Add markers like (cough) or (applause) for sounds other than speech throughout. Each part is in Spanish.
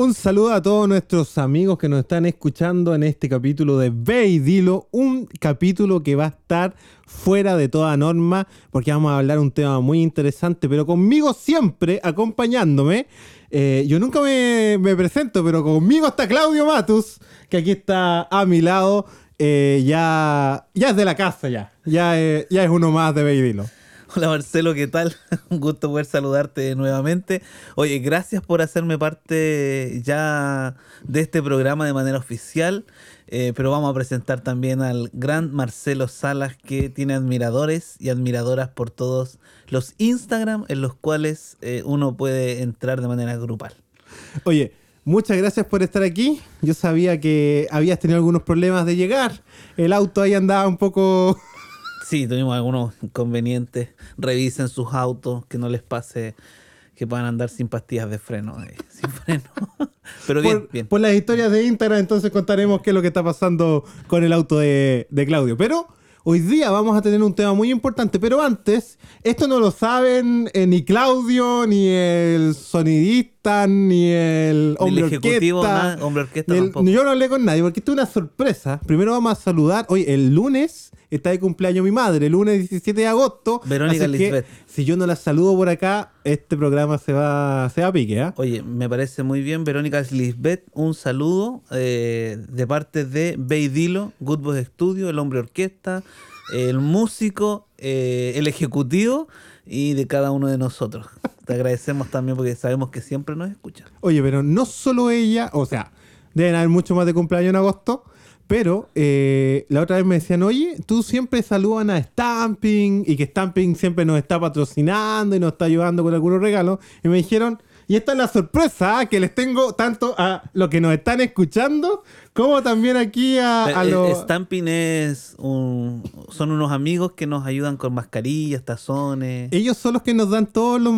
Un saludo a todos nuestros amigos que nos están escuchando en este capítulo de Ve y Dilo, un capítulo que va a estar fuera de toda norma porque vamos a hablar un tema muy interesante, pero conmigo siempre acompañándome. eh, yo nunca me, me presento, pero conmigo está Claudio Matus, que aquí está a mi lado. eh, ya, ya es de la casa, ya. Ya, es- ya es uno más de Ve y Dilo. Hola Marcelo, ¿qué tal? (laughs) Un gusto poder saludarte nuevamente. Oye, gracias por hacerme parte ya de este programa de manera oficial, eh, pero vamos a presentar también al gran Marcelo Salas que tiene admiradores y admiradoras por todos los Instagram en los cuales eh, uno puede entrar de manera grupal. Oye, muchas gracias por estar aquí. Yo sabía que habías tenido algunos problemas de llegar. El auto ahí andaba un poco... Sí, tuvimos algunos inconvenientes. Revisen sus autos, que no les pase que puedan andar sin pastillas de freno, eh, (laughs) sin freno. Pero bien, por, bien. por las historias de Instagram, entonces contaremos qué es lo que está pasando con el auto de, de Claudio. Pero hoy día vamos a tener un tema muy importante. Pero antes, esto no lo saben eh, ni Claudio, ni el sonidista, ni el Ni hombre el ejecutivo, orquesta. nada, hombre orquesta ni el- ni yo no hablé con nadie porque esto es una sorpresa. Primero vamos a saludar. Oye, el lunes está de cumpleaños mi madre, el lunes 17 de agosto. Verónica Así que, si yo no la saludo por acá, este programa se va, se va a pique, ¿ah? Oye, me parece muy bien. Verónica Lisbeth, un saludo eh, de parte de Beidilo, Good Boys Studio, el hombre orquesta, el músico, eh, el ejecutivo y de cada uno de nosotros. Te agradecemos también porque sabemos que siempre nos escuchan. Oye, pero no solo ella, o sea, deben haber mucho más de cumpleaños en agosto, pero eh, la otra vez me decían, oye, tú siempre saludan a Stamping y que Stamping siempre nos está patrocinando y nos está ayudando con algunos regalos. Y me dijeron, y esta es la sorpresa ¿ah? que les tengo tanto a los que nos están escuchando como también aquí a, a Eh, los... Stamping es un, son unos amigos que nos ayudan con mascarillas, tazones. Ellos son los que nos dan todos los,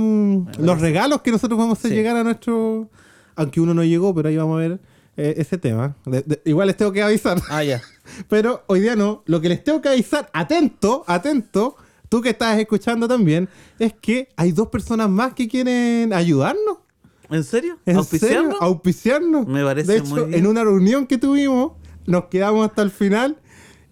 los regalos que nosotros vamos a Sí. llegar a nuestro... Aunque uno no llegó, pero ahí vamos a ver eh, ese tema. De- de- igual les tengo que avisar. Ah, ya. (laughs) Pero hoy día no. Lo que les tengo que avisar, atento, atento, tú que estás escuchando también, es que hay dos personas más que quieren ayudarnos. ¿En serio? ¿En ¿Auspiciarnos? serio? Auspiciarnos. Me parece De hecho, muy bien. en una reunión que tuvimos, nos quedamos hasta el final.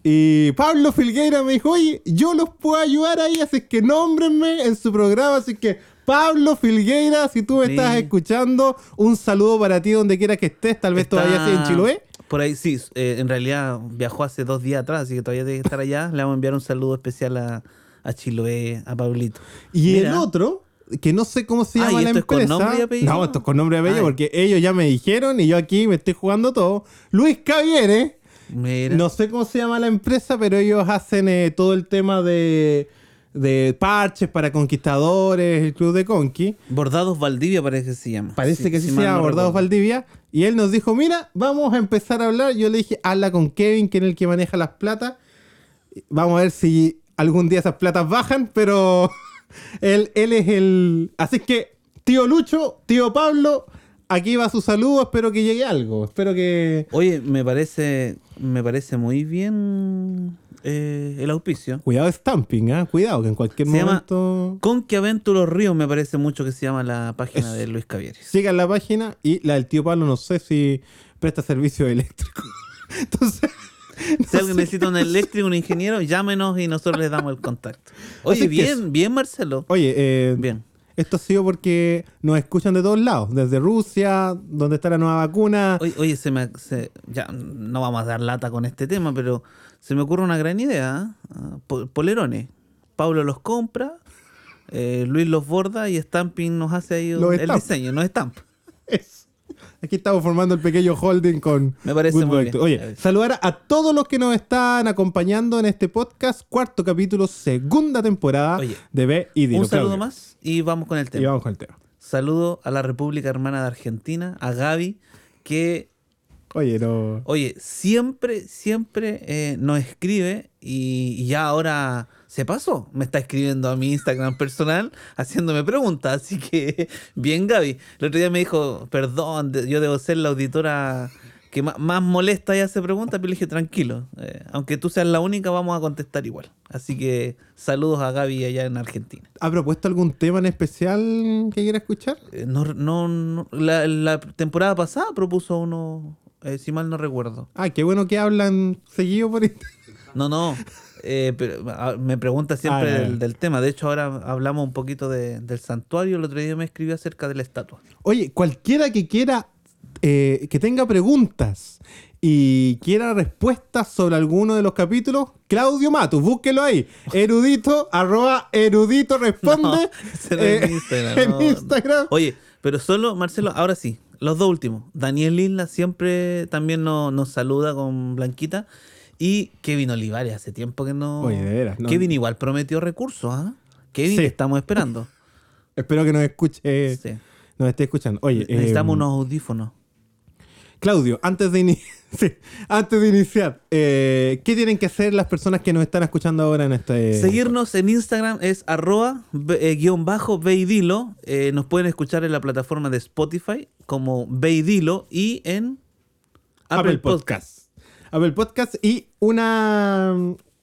Y Pablo Filgueira me dijo, oye, yo los puedo ayudar ahí, así que nómbrenme en su programa. Así que, Pablo Filgueira, si tú me Sí. estás escuchando, un saludo para ti donde quiera que estés, tal vez Está todavía estés en Chiloé. Por ahí sí, eh, en realidad viajó hace dos días atrás, así que todavía tiene que estar allá. Le vamos a enviar un saludo especial a, a Chiloé, a Pablito. Y el otro, que no sé cómo se Ah, llama ¿y la esto es con empresa. nombre y apellido? No, esto es con nombre y apellido, Ay. porque ellos ya me dijeron y yo aquí me estoy jugando todo. Luis Caviere, Mira. no sé cómo se llama la empresa, pero ellos hacen eh, todo el tema de, de parches para conquistadores, el club de Conqui. Bordados Valdivia parece que se llama. Parece que sí si se llama no Bordados recuerdo. Valdivia. Y él nos dijo, mira, vamos a empezar a hablar. Yo le dije, habla con Kevin, que es el que maneja las platas. Vamos a ver si algún día esas platas bajan, pero (laughs) él, él es el... Así que, tío Lucho, tío Pablo, aquí va su saludo. Espero que llegue algo. Espero que... Oye, me parece, me parece muy bien eh, el auspicio. Cuidado Stamping, ¿ah? Cuidado, que en cualquier Se llama- momento... Conquiaventuros Ríos me parece mucho que se llama la página de Luis Cavieres. Sigan la página y la del tío Pablo no sé si presta servicio eléctrico. (laughs) Entonces... Si alguien necesita un eléctrico, un ingeniero, llámenos y nosotros les damos el contacto. Oye, Así bien, bien Marcelo. Oye, eh, Bien. esto ha sido porque nos escuchan de todos lados, desde Rusia, donde está la nueva vacuna. Oye, oye, se me, se- ya no vamos a dar lata con este tema, pero se me ocurre una gran idea. ¿eh? Po- Polerones. Pablo los compra, eh, Luis los borda y Stamping nos hace ahí un- el diseño, no estampa. (laughs) Aquí estamos formando el pequeño holding con. Me parece Good muy bien. Oye, saludar a todos los que nos están acompañando en este podcast, cuarto capítulo, segunda temporada Oye, de B y Dilo. un saludo Claudio. más y vamos con el Y tema. vamos con el tema. Saludo a la República Hermana de Argentina, a Gaby, que Oye, no. Oye, siempre, siempre eh, nos escribe y, y ya ahora se pasó. Me está escribiendo a mi Instagram personal haciéndome preguntas. Así que, (laughs) bien, Gaby. El otro día me dijo, perdón, yo debo ser la auditora que más molesta ya se pregunta, pero le dije tranquilo. eh, aunque tú seas la única, vamos a contestar igual. Así que saludos a Gaby allá en Argentina. ¿Ha propuesto algún tema en especial que quiera escuchar? Eh, no, no, no- la, la temporada pasada propuso uno, eh, si mal no recuerdo. Ah, qué bueno que hablan seguido por Instagram. No, no. eh, pero, ah, me pregunta siempre Ah, del, del tema. De hecho, ahora hablamos un poquito de- del santuario. El otro día me escribió acerca de la estatua. Oye, cualquiera que quiera, eh, que tenga preguntas y quiera respuestas sobre alguno de los capítulos, Claudio Matus, búsquelo ahí. (laughs) Erudito, arroba erudito responde. No, (laughs) eh, (laughs) en Instagram, no. Instagram. Oye, pero solo, Marcelo, ahora sí, los dos últimos. Daniel Isla siempre también nos, nos saluda con Blanquita. Y Kevin Olivares, hace tiempo que no. Oye, de veras, no. Kevin igual prometió recursos, ¿ah? Kevin, Sí. estamos esperando. (laughs) Espero que nos escuche, Sí. nos esté escuchando. Oye, Necesitamos eh, unos audífonos. Claudio, antes de, (laughs) sí, antes de iniciar, eh, ¿qué tienen que hacer las personas que nos están escuchando ahora en este... Seguirnos en Instagram es arroba eh, guion bajo veidilo. Eh, nos pueden escuchar en la plataforma de Spotify como veidilo y en Apple, Apple Podcast. Podcast. Apple Podcast y una,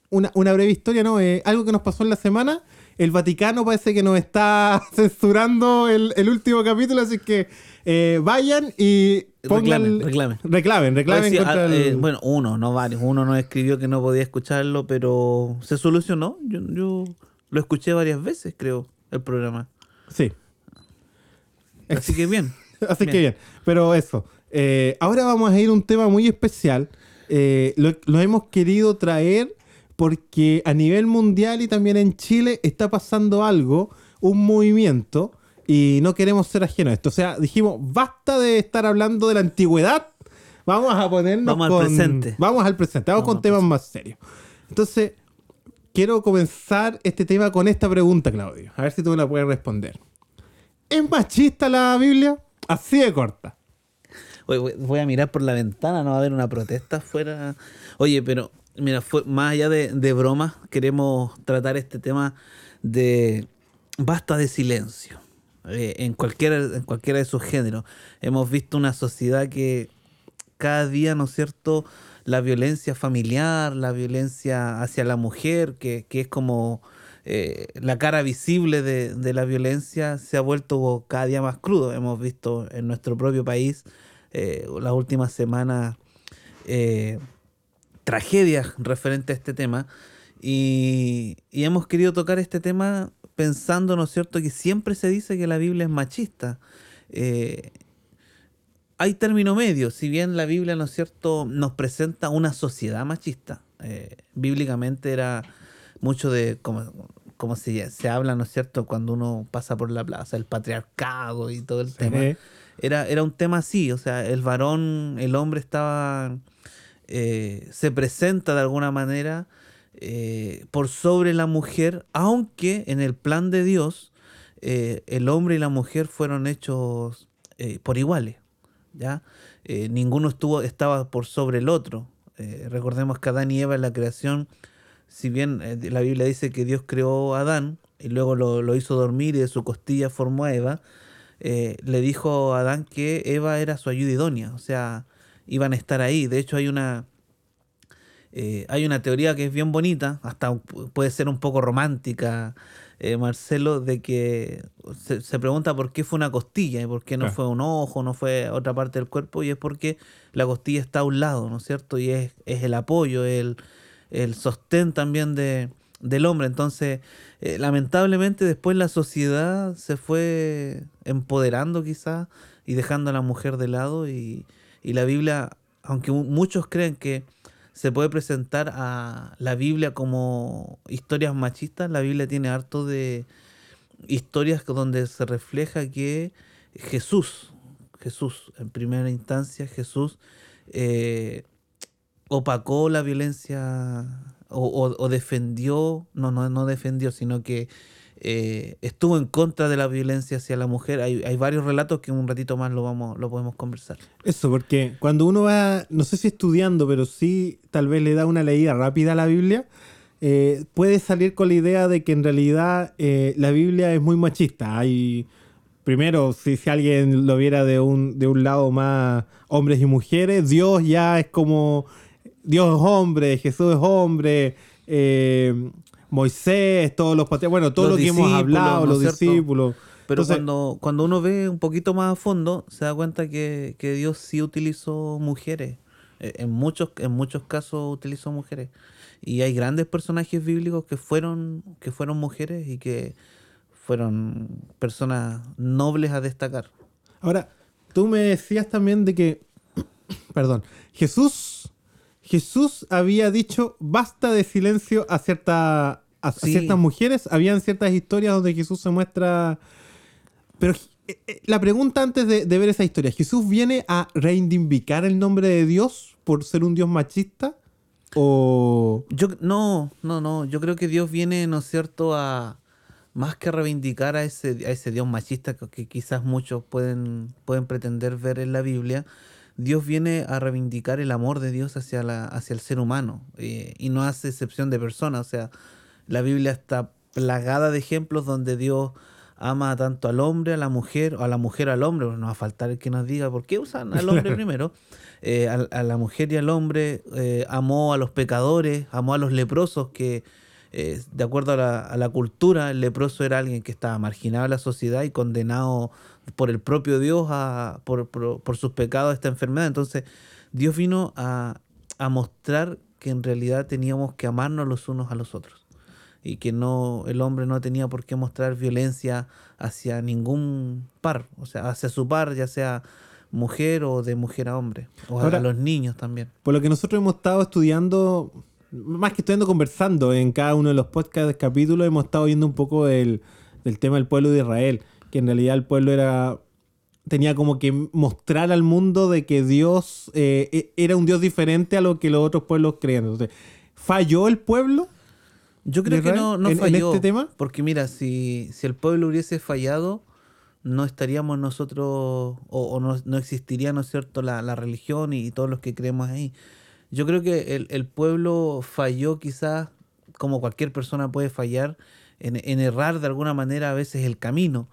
una, una breve historia, ¿no? Eh, algo que nos pasó en la semana. El Vaticano parece que nos está (laughs) censurando el, el último capítulo, así que eh, vayan y Reclamen, reclamen. Reclamen, reclamen Oye, sí, contra ah, el- eh, bueno, uno, no varios. Uno nos escribió que no podía escucharlo, pero se solucionó. Yo, yo lo escuché varias veces, creo, el programa. Sí, Así que bien. (laughs) así Bien. que bien. Pero eso, eh, ahora vamos a ir a un tema muy especial. Eh, lo, lo hemos querido traer porque a nivel mundial y también en Chile está pasando algo, un movimiento, y no queremos ser ajenos a esto. O sea, dijimos, basta de estar hablando de la antigüedad, vamos a ponernos Vamos al presente. Vamos al presente, vamos, Vamos con temas más serios. Entonces, quiero comenzar este tema con esta pregunta, Claudio. A ver si tú me la puedes responder. ¿Es machista la Biblia? Así de corta. Oye, voy a mirar por la ventana, no va a haber una protesta afuera. Oye, pero mira, fue, más allá de, de bromas, queremos tratar este tema de basta de silencio. Eh, en, cualquiera, en cualquiera de sus géneros. Hemos visto una sociedad que cada día, ¿no es cierto? La violencia familiar, la violencia hacia la mujer, que, que es como eh, la cara visible de, de la violencia, se ha vuelto cada día más crudo. Hemos visto en nuestro propio país eh, las últimas semanas tragedias referentes a este tema. Y, y hemos querido tocar este tema pensando, ¿no es cierto?, que siempre se dice que la Biblia es machista. Eh, hay término medio, si bien la Biblia, ¿no es cierto?, nos presenta una sociedad machista. eh, bíblicamente era mucho de, como, como se, se habla, ¿no es cierto?, cuando uno pasa por la plaza, el patriarcado y todo el tema. Era, era un tema así, o sea, el varón, el hombre estaba, eh, se presenta de alguna manera eh, por sobre la mujer, aunque en el plan de Dios eh, el hombre y la mujer fueron hechos eh, por iguales, ¿ya? Ninguno estuvo, estaba por sobre el otro. Recordemos que Adán y Eva en la creación, si bien la Biblia dice que Dios creó a Adán y luego lo, lo hizo dormir y de su costilla formó a Eva, le dijo a Adán que Eva era su ayuda idónea, o sea, iban a estar ahí. De hecho, hay una, eh, hay una teoría que es bien bonita, hasta pu- puede ser un poco romántica, eh, Marcelo, de que se, se pregunta por qué fue una costilla y por qué no Claro. fue un ojo, no fue otra parte del cuerpo, y es porque la costilla está a un lado, ¿no es cierto? Y es, es el apoyo, el, el sostén también de, del hombre. Entonces, eh, lamentablemente después la sociedad se fue empoderando quizás y dejando a la mujer de lado y, y la Biblia, aunque mu- muchos creen que se puede presentar a la Biblia como historias machistas, la Biblia tiene harto de historias donde se refleja que Jesús, Jesús, en primera instancia, Jesús eh, opacó la violencia o, o- o defendió, no, no, no defendió, sino que eh, estuvo en contra de la violencia hacia la mujer. Hay, varios relatos que un ratito más lo vamos, lo podemos conversar. Eso, porque cuando uno va, no sé si estudiando, pero sí tal vez le da una leída rápida a la Biblia, eh, puede salir con la idea de que en realidad eh, la Biblia es muy machista. Hay primero, si, si alguien lo viera de un, de un lado más hombres y mujeres, Dios ya es como, Dios es hombre, Jesús es hombre, Moisés, todos los patriarcas, bueno, todo Los lo que hemos hablado, ¿no los cierto? discípulos. Pero Entonces- cuando, cuando uno ve un poquito más a fondo, se da cuenta que, que Dios sí utilizó mujeres. Eh, En muchos, en muchos casos utilizó mujeres. Y hay grandes personajes bíblicos que fueron, que fueron mujeres y que fueron personas nobles a destacar. Ahora, tú me decías también de que, (coughs) perdón, Jesús, Jesús había dicho basta de silencio a, cierta, a, ciertas mujeres. Habían ciertas historias donde Jesús se muestra... Pero eh, eh, la pregunta antes de, de ver esa historia, ¿Jesús viene a reivindicar el nombre de Dios por ser un Dios machista? ¿O...? Yo no, no, no. Yo creo que Dios viene, ¿no es cierto?, a más que reivindicar a ese, a ese Dios machista que, que quizás muchos pueden, pueden pretender ver en la Biblia. Dios viene a reivindicar el amor de Dios hacia, la, hacia el ser humano eh, y no hace excepción de personas. O sea, la Biblia está plagada de ejemplos donde Dios ama tanto al hombre, a la mujer, o a la mujer al hombre. No va a faltar el que nos diga por qué usan al hombre (laughs) primero. Eh, a, a la mujer y al hombre, eh, amó a los pecadores, amó a los leprosos, que eh, de acuerdo a la, a la cultura, el leproso era alguien que estaba marginado de la sociedad y condenado por el propio Dios a, por, por- por sus pecados esta enfermedad. Entonces, Dios vino a, a mostrar que en realidad teníamos que amarnos los unos a los otros y que no el hombre no tenía por qué mostrar violencia hacia ningún par, o sea, hacia su par, ya sea mujer o de mujer a hombre, o Ahora- a los niños también. Por lo que nosotros hemos estado estudiando, más que estudiando, conversando en cada uno de los podcasts, capítulos, hemos estado viendo un poco del, del tema del pueblo de Israel, que en realidad el pueblo era tenía como que mostrar al mundo de que Dios eh, e- era un Dios diferente a lo que los otros pueblos creían. Entonces, ¿falló el pueblo? Yo creo que no, no en- en falló. este tema? Porque mira, si, si el pueblo hubiese fallado, no estaríamos nosotros, o, o no, no existiría, ¿no es cierto?, la, la religión y, todos los que creemos ahí. Yo creo que el, el pueblo falló quizás, como cualquier persona puede fallar, en, en errar de alguna manera a veces el camino.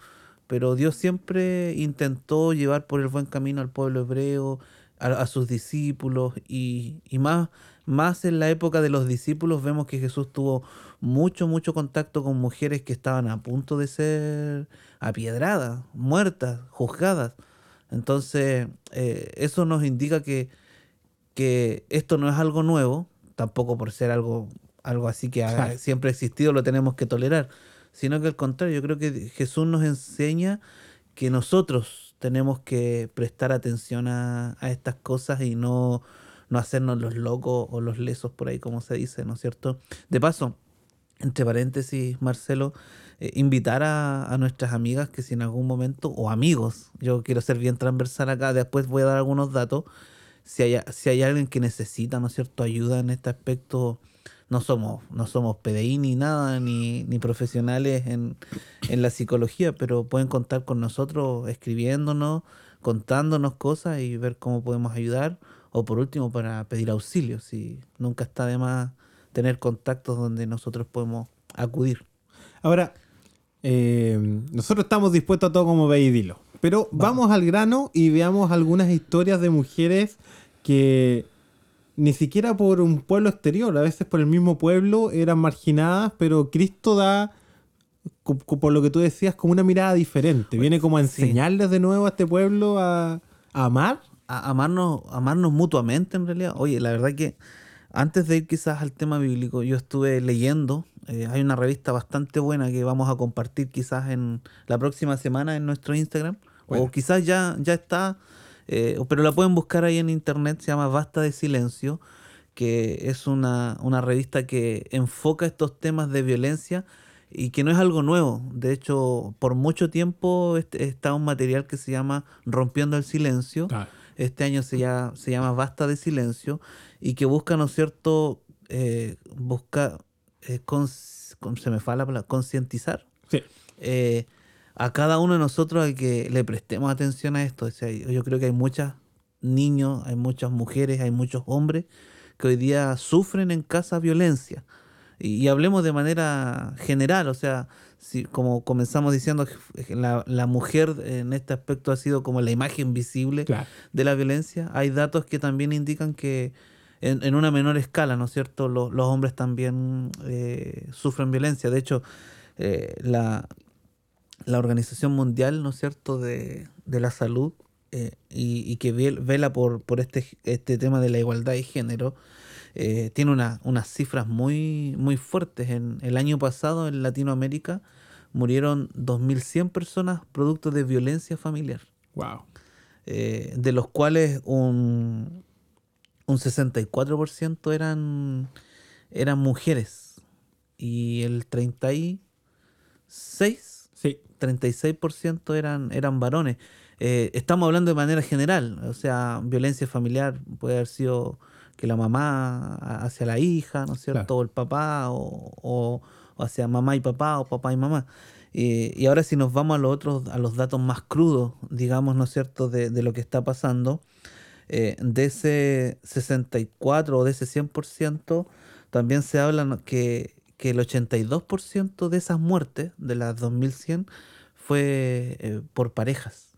Pero Dios siempre intentó llevar por el buen camino al pueblo hebreo, a, a sus discípulos, y, y más, más en la época de los discípulos vemos que Jesús tuvo mucho, mucho contacto con mujeres que estaban a punto de ser apiedradas, muertas, juzgadas. Entonces, eh, eso nos indica que, que esto no es algo nuevo, tampoco por ser algo, algo así que ha siempre ha existido, lo tenemos que tolerar, sino que al contrario, yo creo que Jesús nos enseña que nosotros tenemos que prestar atención a, a estas cosas y no, no hacernos los locos o los lesos por ahí, como se dice, ¿no es cierto? De paso, entre paréntesis, Marcelo, eh, invitar a, a nuestras amigas que si en algún momento, o amigos, yo quiero ser bien transversal acá, después voy a dar algunos datos, si hay, si hay alguien que necesita, ¿no es cierto?, ayuda en este aspecto, no somos, no somos PDI ni nada, ni, ni profesionales en, en la psicología, pero pueden contar con nosotros escribiéndonos, contándonos cosas y ver cómo podemos ayudar, o por último para pedir auxilio, si nunca está de más tener contactos donde nosotros podemos acudir. Ahora, eh, nosotros estamos dispuestos a todo como ve y dilo. Pero vamos. al grano y veamos algunas historias de mujeres que ni siquiera por un pueblo exterior, a veces por el mismo pueblo, eran marginadas, pero Cristo da, por lo que tú decías, como una mirada diferente. Viene como a enseñarles de nuevo a este pueblo a, a amar. a- amarnos, amarnos mutuamente en realidad. Oye, la verdad que antes de ir quizás al tema bíblico, yo estuve leyendo, eh, hay una revista bastante buena que vamos a compartir quizás en la próxima semana en nuestro Instagram, Bueno. o quizás ya, ya está, eh, pero la pueden buscar ahí en internet, se llama Basta de Silencio, que es una, una revista que enfoca estos temas de violencia y que no es algo nuevo. De hecho, por mucho tiempo este- está un material que se llama Rompiendo el Silencio. Este año se llama, se llama Basta de Silencio y que busca, ¿no es cierto?, eh, busca, eh, con- se me fala la palabra, concientizar Sí. eh, a cada uno de nosotros a que le prestemos atención a esto. O sea, yo creo que hay muchos niños, hay muchas mujeres, hay muchos hombres que hoy día sufren en casa violencia. Y, hablemos de manera general, o sea, si, como comenzamos diciendo, la, la, mujer en este aspecto ha sido como la imagen visible de la violencia, hay datos que también indican que en, una menor escala, ¿no es cierto?, los, hombres también eh, sufren violencia. De hecho, eh, la, la Organización Mundial, ¿no es cierto?, de, de la Salud eh, y, que vela por, por este, este tema de la igualdad de género, eh, tiene una, unas cifras muy, muy fuertes. En el año pasado en Latinoamérica murieron 2.100 personas producto de violencia familiar. Wow. Eh, de los cuales un, un 64% eran, eran mujeres y el 36, sí. 36% eran, eran varones. Eh, estamos hablando de manera general, o sea, violencia familiar puede haber sido que la mamá hacia la hija, ¿no es cierto? O el papá, o, hacia mamá y papá, o papá y mamá. y ahora si nos vamos a los otros, a los datos más crudos, digamos, ¿no es cierto?, de, lo que está pasando, eh, de ese 64 o de ese 100%, también se habla que, que el 82% de esas muertes, de las 2100, fue eh, por parejas.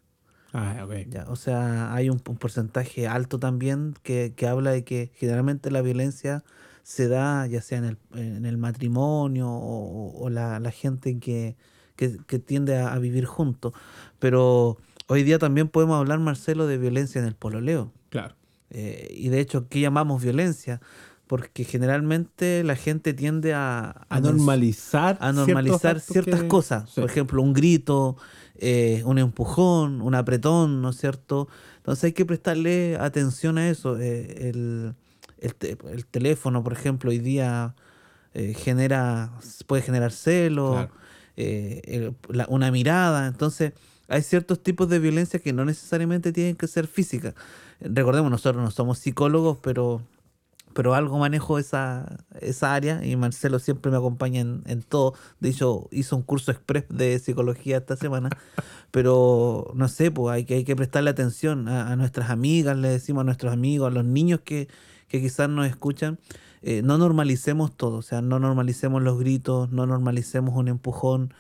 Ah, ya, o sea, hay un, porcentaje alto también que, habla de que generalmente la violencia se da ya sea en el, en el matrimonio o, la, gente que, tiende a, vivir juntos. Pero hoy día también podemos hablar, Marcelo, de violencia en el pololeo. Claro. Eh, y de hecho, ¿qué llamamos violencia? Porque generalmente la gente tiende a... A, normalizar. A normalizar ciertas cosas. Por ejemplo, un grito, eh, un empujón, un apretón, ¿no es cierto? Entonces hay que prestarle atención a eso. Eh, el, el, teléfono, por ejemplo, hoy día eh, genera, puede generar celo, una mirada. Entonces hay ciertos tipos de violencia que no necesariamente tienen que ser físicas. Recordemos, nosotros no somos psicólogos, pero pero algo manejo esa, esa área y Marcelo siempre me acompaña en, todo. De hecho, hizo un curso express de psicología esta semana, (laughs) pero no sé, pues hay que, hay que prestarle atención a, nuestras amigas, le decimos a nuestros amigos, a los niños que, quizás nos escuchan. Eh, no normalicemos todo, o sea, no normalicemos los gritos, no normalicemos un empujón,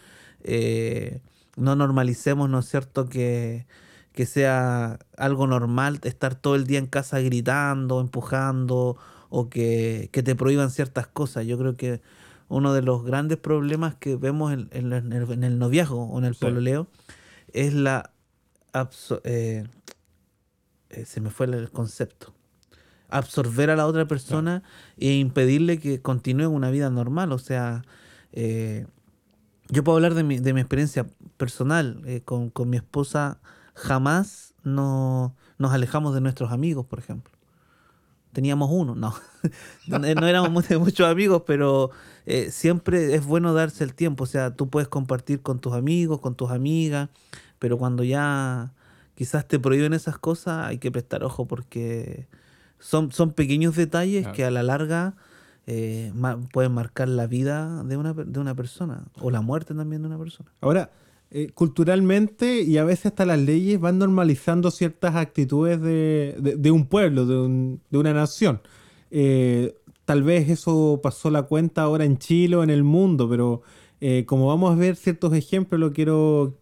eh, no normalicemos, ¿no es cierto?, que, que sea algo normal estar todo el día en casa gritando, empujando o que, te prohíban ciertas cosas. Yo creo que uno de los grandes problemas que vemos en, el, noviazgo o en el pololeo es la... Eh, eh, se me fue el concepto. Absorber a la otra persona e impedirle que continúe una vida normal. O sea, eh, yo puedo hablar de mi, de mi experiencia personal. con, con, mi esposa jamás no, nos alejamos de nuestros amigos, por ejemplo teníamos uno, no. (laughs) no éramos muchos amigos, pero eh, siempre es bueno darse el tiempo. O sea, tú puedes compartir con tus amigos, con tus amigas, pero cuando ya quizás te prohíben esas cosas, hay que prestar ojo porque son, son pequeños detalles que a la larga eh, pueden marcar la vida de una, de una persona o la muerte también de una persona. Ahora, eh, culturalmente y a veces hasta las leyes van normalizando ciertas actitudes de, un pueblo, de, una nación. Eh, tal vez eso pasó la cuenta ahora en Chile o en el mundo, pero eh, como vamos a ver ciertos ejemplos, lo quiero,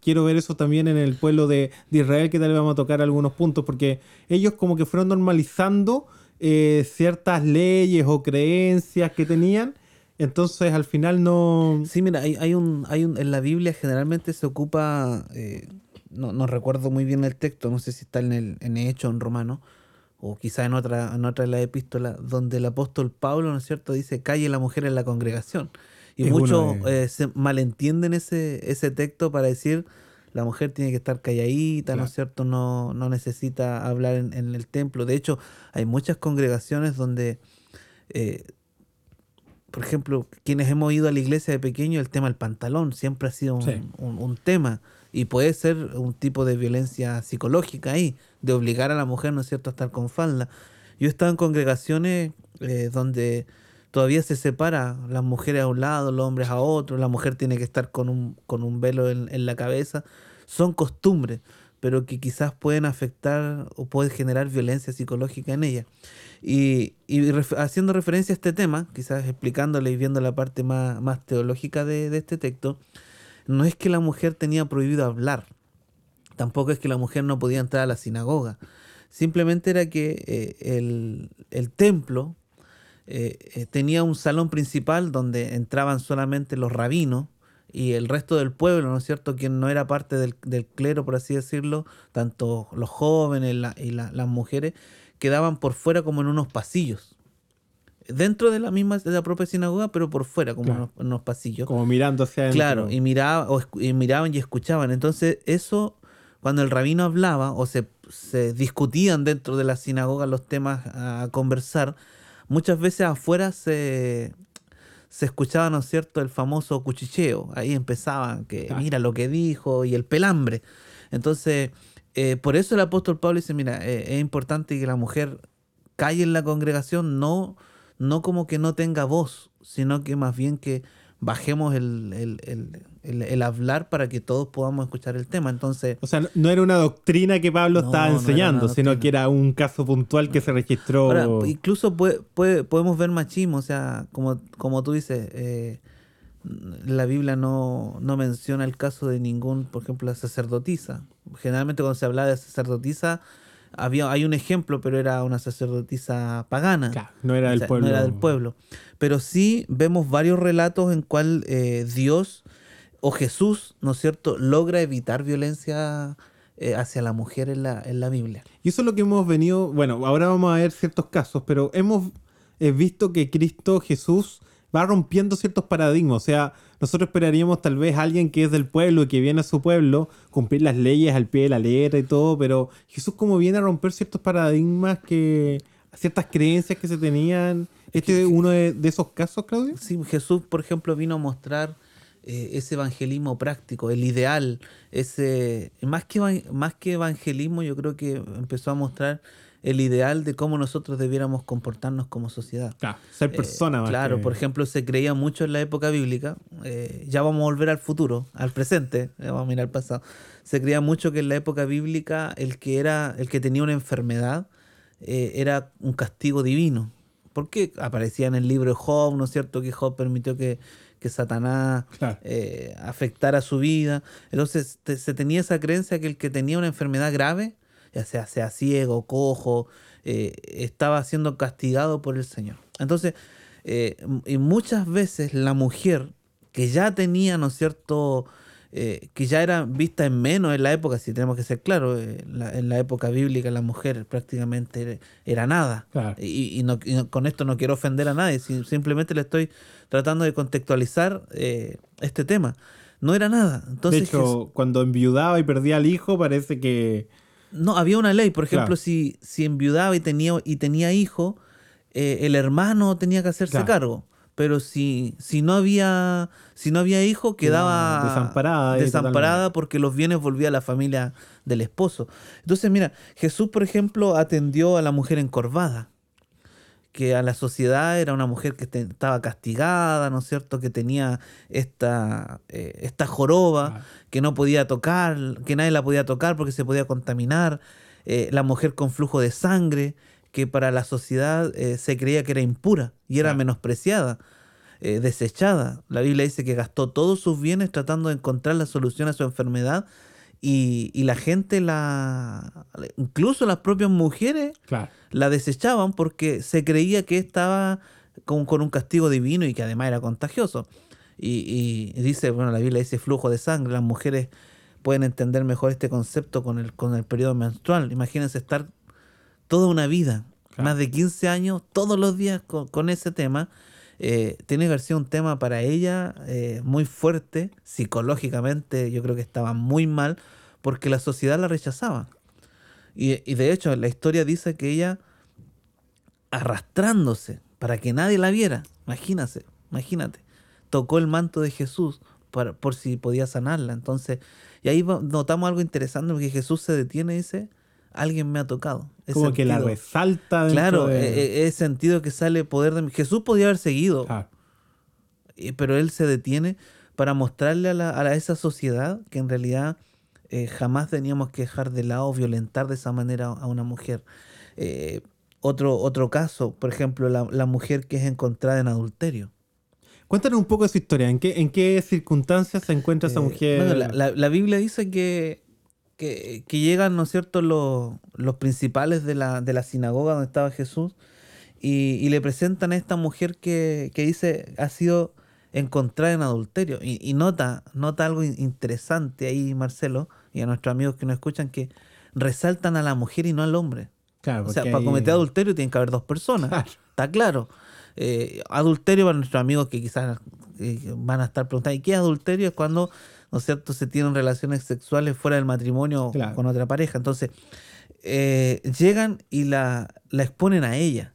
quiero ver eso también en el pueblo de, Israel, que tal vez vamos a tocar algunos puntos, porque ellos como que fueron normalizando ciertas leyes o creencias que tenían entonces al final no... Sí, mira, hay, hay, un, hay un... En la Biblia generalmente se ocupa... Eh, no, no, recuerdo muy bien el texto, no sé si está en el en Hecho en Romano, o quizá en otra, en otra de las epístolas, donde el apóstol Pablo, ¿no es cierto?, dice, calle la mujer en la congregación. Y muchos eh, se malentienden ese, ese texto para decir, la mujer tiene que estar calladita, ¿no es cierto?, no, no necesita hablar en, en, el templo. De hecho, hay muchas congregaciones donde... Eh, por ejemplo, quienes hemos ido a la iglesia de pequeño, el tema del pantalón siempre ha sido un, tema. Y puede ser un tipo de violencia psicológica ahí, de obligar a la mujer, ¿no es cierto?, a estar con falda. Yo he estado en congregaciones eh, donde todavía se separa las mujeres a un lado, los hombres a otro, la mujer tiene que estar con un, con un velo en, en la cabeza. Son costumbres, pero que quizás pueden afectar o pueden generar violencia psicológica en ella. Y, haciendo referencia a este tema, quizás explicándole y viendo la parte más, más teológica de, este texto, no es que la mujer tenía prohibido hablar, tampoco es que la mujer no podía entrar a la sinagoga, simplemente era que eh, el, templo eh, eh, tenía un salón principal donde entraban solamente los rabinos, y el resto del pueblo, ¿no es cierto?, quien no era parte del, clero, por así decirlo, tanto los jóvenes y las mujeres, quedaban por fuera como en unos pasillos. Dentro de la misma, de la propia sinagoga, pero por fuera, como en, unos, pasillos. Como mirando hacia adentro. Claro, y, miraba, o, y miraban y escuchaban. Entonces, eso, cuando el rabino hablaba o se, se discutían dentro de la sinagoga los temas a conversar, muchas veces afuera se, se escuchaba, ¿no es cierto?, el famoso cuchicheo. Ahí empezaban, que mira lo que dijo y el pelambre. Entonces, eh, por eso el apóstol Pablo dice, mira, eh, es importante que la mujer calle en la congregación, no, no como que no tenga voz, sino que más bien que bajemos el, hablar para que todos podamos escuchar el tema. Entonces, o sea, no era una doctrina que Pablo estaba enseñando, sino que era un caso puntual que se registró. incluso podemos ver machismo, o sea, como, como tú dices, eh, la Biblia no, no, menciona el caso de ningún, por ejemplo, la sacerdotisa. Generalmente cuando se habla de sacerdotisa, había, hay un ejemplo, pero era una sacerdotisa pagana. no era del pueblo. No era del pueblo. Pero sí vemos varios relatos en cual eh, Dios o Jesús, ¿no es cierto?, logra evitar violencia eh, hacia la mujer en la, en la Biblia. Y eso es lo que hemos venido, bueno, ahora vamos a ver ciertos casos, pero hemos eh, visto que Cristo Jesús va rompiendo ciertos paradigmas. O sea, nosotros esperaríamos tal vez a alguien que es del pueblo y que viene a su pueblo, cumplir las leyes al pie de la letra y todo, pero Jesús como viene a romper ciertos paradigmas que, ciertas creencias que se tenían. ¿Este es uno de, esos casos, Claudio? Sí, Jesús, por ejemplo, vino a mostrar eh, ese evangelismo práctico, el ideal, ese más que, más que evangelismo, yo creo que empezó a mostrar el ideal de cómo nosotros debiéramos comportarnos como sociedad. Claro, ser eh, persona. claro, por ejemplo, se creía mucho en la época bíblica, eh, ya vamos a volver al futuro, al presente, vamos a mirar al pasado. Se creía mucho que en la época bíblica el que, era, el que tenía una enfermedad eh, era un castigo divino. Porque aparecía en el libro de Job, ¿no es cierto? Que Job permitió que, que Satanás afectara su vida. Entonces se tenía esa creencia que el que tenía una enfermedad grave ya sea, sea ciego, cojo, eh, estaba siendo castigado por el Señor. Entonces, eh, y muchas veces la mujer que ya tenía, ¿no es cierto?, eh, que ya era vista en menos en la época, si tenemos que ser claros, en la época bíblica la mujer prácticamente era, nada. Y, con esto no quiero ofender a nadie, simplemente le estoy tratando de contextualizar este tema. No era nada. Entonces, de hecho, cuando enviudaba y perdía al hijo, parece que no, había una ley, por ejemplo, si, si enviudaba y tenía, y tenía hijo, eh, el hermano tenía que hacerse cargo. Pero si, si no había si no había hijo, quedaba desamparada, desamparada porque los bienes volvían a la familia del esposo. Entonces, mira, Jesús, por ejemplo, atendió a la mujer encorvada que a la sociedad era una mujer que estaba castigada, ¿no es cierto? Que tenía esta, eh, esta joroba, que no podía tocar, que nadie la podía tocar porque se podía contaminar. Eh, la mujer con flujo de sangre, que para la sociedad eh, se creía que era impura y era menospreciada, desechada. La Biblia dice que gastó todos sus bienes tratando de encontrar la solución a su enfermedad y, y la gente la. Incluso las propias mujeres la desechaban porque se creía que estaba con, con, un castigo divino y que además era contagioso. Y, y, dice, bueno, la Biblia dice flujo de sangre. Las mujeres pueden entender mejor este concepto con el, con el periodo menstrual. Imagínense estar toda una vida, más de 15 años, todos los días con, con ese tema. Eh, tiene que haber un tema para ella eh, muy fuerte, psicológicamente yo creo que estaba muy mal, porque la sociedad la rechazaba. Y, de hecho la historia dice que ella arrastrándose para que nadie la viera, imagínate, imagínate, tocó el manto de Jesús por si podía sanarla. Entonces, y ahí notamos algo interesante porque Jesús se detiene y dice, alguien me ha tocado. Como que la resalta. Claro, e, e, es sentido que sale poder de Jesús podía haber seguido, pero él se detiene para mostrarle a, la, a esa sociedad que en realidad eh, jamás teníamos que dejar de lado o violentar de esa manera a una mujer. Eh, otro, otro caso, por ejemplo, la, la mujer que es encontrada en adulterio. Cuéntanos un poco de su historia. ¿En qué, en qué circunstancias se encuentra esa Eh, mujer? bueno, la, la- la Biblia dice que, que, que llegan, ¿no es cierto?, los, los principales de la, de la sinagoga donde estaba Jesús y, y le presentan a esta mujer que, que dice ha sido encontrada en adulterio. Y, y nota, nota algo in- interesante ahí, Marcelo, y a nuestros amigos que nos escuchan, que resaltan a la mujer y no al hombre. Claro, O sea, para cometer adulterio tienen que haber dos personas. Claro. Está claro. Eh, adulterio para nuestros amigos que quizás eh, van a estar preguntando, ¿y qué es adulterio? Es cuando, ¿no es cierto?, se tienen relaciones sexuales fuera del matrimonio Claro. con otra pareja. Entonces, eh, llegan y la, la exponen a ella.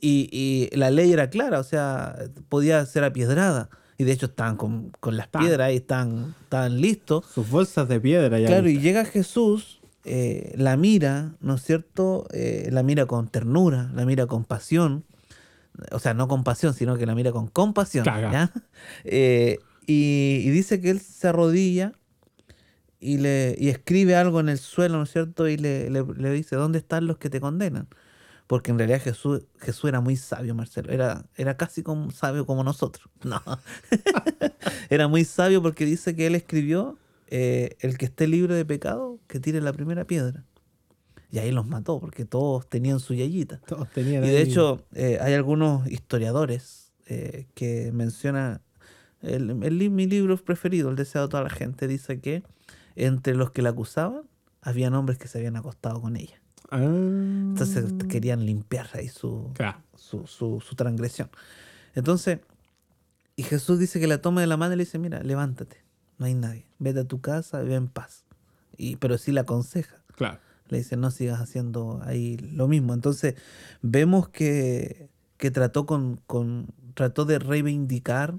Y, y la ley era clara, o sea, podía ser apiedrada. Y de hecho estaban con, con las piedras ahí, estaban, estaban listos. Sus bolsas de piedra ya. Claro, y llega Jesús, eh, la mira, ¿no es cierto? Eh, la mira con ternura, la mira con pasión. O sea, no con pasión, sino que la mira con compasión. ¿ya? (laughs) Eh, y, y dice que él se arrodilla y, le, y escribe algo en el suelo, ¿no es cierto? Y le, le- le dice, ¿dónde están los que te condenan? Porque en realidad Jesús, Jesús era muy sabio, Marcelo. Era, era casi como sabio como nosotros. (laughs) No. (laughs) era muy sabio porque dice que él escribió, eh, el que esté libre de pecado, que tire la primera piedra. Y ahí los mató, porque todos tenían su yayita. Todos tenían Y de ahí- hecho, eh, hay algunos historiadores eh, que mencionan, el, el mi libro preferido, El deseo de toda la gente, dice que entre los que la acusaban, habían hombres que se habían acostado con ella. Ah. Entonces querían limpiar ahí su, Claro. su, su, su transgresión. Entonces, y Jesús dice que la toma de la mano y le dice, mira, levántate, no hay nadie, vete a tu casa, vive en paz. Y, pero sí la aconseja, Claro. le dice, no sigas haciendo ahí lo mismo. Entonces, vemos que, que trató, con, con- trató de reivindicar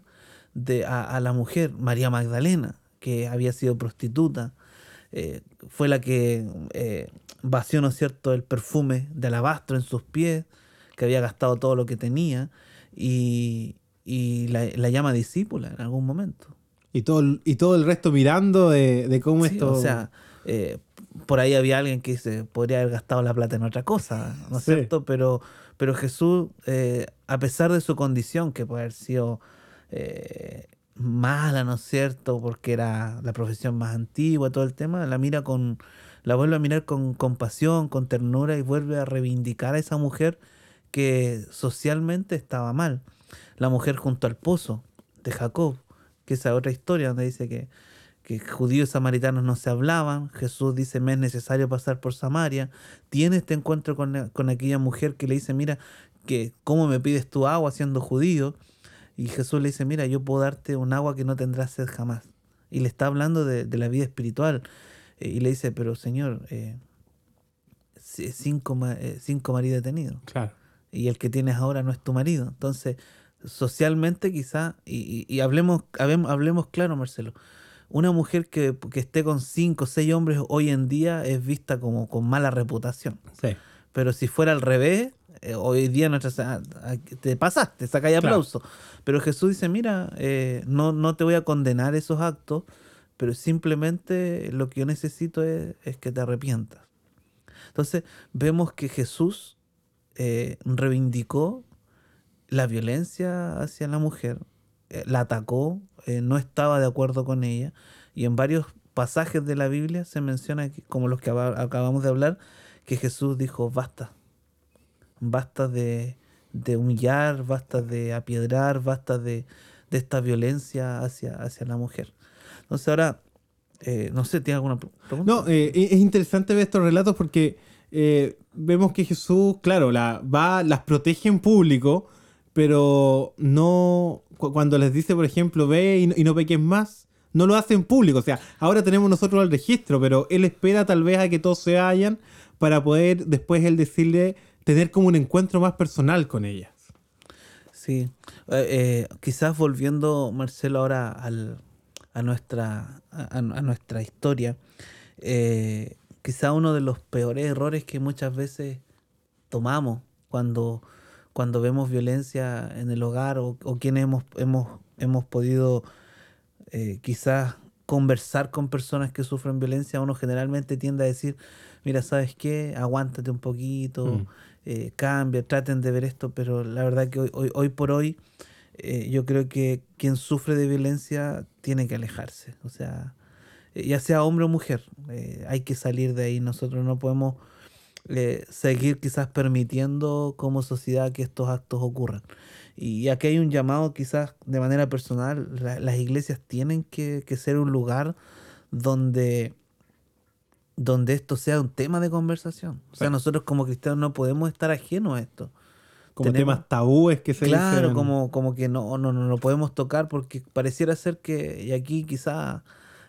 de, a, a la mujer, María Magdalena, que había sido prostituta, eh, fue la que eh, vació, ¿no es cierto?, el perfume de alabastro en sus pies, que había gastado todo lo que tenía, y, y la, la llama discípula en algún momento. Y todo, el- y todo el resto mirando de, de cómo Sí, esto. O sea, eh, por ahí había alguien que se podría haber gastado la plata en otra cosa, ¿no es Sí. cierto? Pero, pero Jesús, a pesar de su condición, que puede haber sido eh, mala, ¿no es cierto? Porque era la profesión más antigua, todo el tema, la mira con, la vuelve a mirar con compasión, con ternura y vuelve a reivindicar a esa mujer que socialmente estaba mal. La mujer junto al pozo de Jacob, que esa otra historia donde dice que, que judíos y samaritanos no se hablaban. Jesús dice, me es necesario pasar por Samaria. Tiene este encuentro con, con aquella mujer que le dice, mira, que ¿cómo me pides tu agua siendo judío? Y Jesús le dice, mira, yo puedo darte un agua que no tendrás sed jamás. Y le está hablando de, de la vida espiritual. Eh, y le dice, pero Señor, eh, cinco, eh, cinco maridos he tenido Claro. y el que tienes ahora no es tu marido. Entonces, socialmente quizá, y, y- hablemos, hablemos claro, Marcelo, una mujer que, que esté con cinco o seis hombres hoy en día es vista como con mala reputación. Sí. Pero si fuera al revés, eh, hoy día nuestra, ah, ah, te pasaste, saca Claro. aplauso. Pero Jesús dice, mira, eh, no, no te voy a condenar esos actos, pero simplemente lo que yo necesito es, es que te arrepientas. Entonces vemos que Jesús eh, reivindicó la violencia hacia la mujer, la atacó, no estaba de acuerdo con ella, y en varios pasajes de la Biblia se menciona, como los que aba- acabamos de hablar, que Jesús dijo, basta, basta de, de humillar, basta de apiedrar, basta de, de esta violencia hacia, hacia la mujer. Entonces ahora, eh, no sé, ¿tiene alguna pre- pregunta? No, eh, es es interesante ver estos relatos porque eh, vemos que Jesús, claro, la, va, las protege en público, pero no. cu- Cuando les dice, por ejemplo, ve y no, y no peques más, no lo hace en público. O sea, ahora tenemos nosotros el registro, pero él espera tal vez a que todos se vayan para poder después él decirle, tener como un encuentro más personal con ellas. Sí, Eh, eh, quizás volviendo, Marcelo, ahora al, a, nuestra, a, a nuestra historia, eh, quizá uno de los peores errores que muchas veces tomamos cuando, cuando vemos violencia en el hogar o, o quienes hemos, hemos, hemos podido quizás conversar con personas que sufren violencia, uno generalmente tiende a decir, mira, ¿sabes qué? Aguántate un poquito, Mm. Eh, cambia, traten de ver esto, pero la verdad que hoy, hoy, por hoy eh, yo creo que quien sufre de violencia tiene que alejarse, o sea, eh, ya sea hombre o mujer, eh, hay que salir de ahí, nosotros no podemos seguir quizás permitiendo como sociedad que estos actos ocurran. Y aquí hay un llamado quizás de manera personal, la- las iglesias tienen que ser un lugar donde, donde esto sea un tema de conversación. O sea, Sí. nosotros como cristianos no podemos estar ajenos a esto. Como tenemos- temas tabúes que se Claro, dicen. como, como que no, no, no lo podemos tocar porque pareciera ser que, y aquí quizá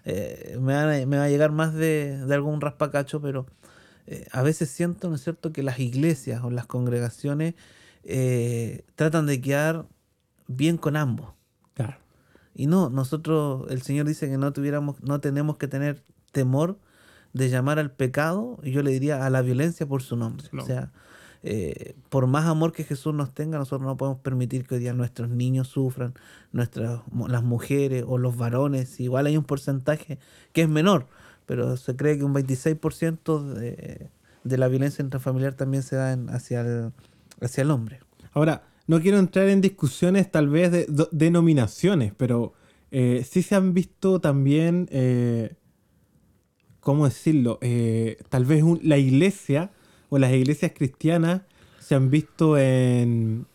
eh, me, van a- me va a llegar más de, de algún raspacacho, pero eh, a veces siento, ¿no es cierto?, que las iglesias o las congregaciones eh, tratan de quedar bien con ambos. Claro. Y no, nosotros, el Señor dice que no tuviéramos, no tenemos que tener temor de llamar al pecado, y yo le diría a la violencia por su nombre. No. O sea, eh, por más amor que Jesús nos tenga, nosotros no podemos permitir que hoy día nuestros niños sufran, nuestras, las mujeres o los varones. Igual hay un porcentaje que es menor, pero se cree que un 26% de, de la violencia intrafamiliar también se da en- hacia, el, hacia el hombre. Ahora, no quiero entrar en discusiones tal vez de do- denominaciones, pero eh, sí se han visto también, eh, ¿cómo decirlo? Eh, tal vez un- la iglesia o las iglesias cristianas se han visto en...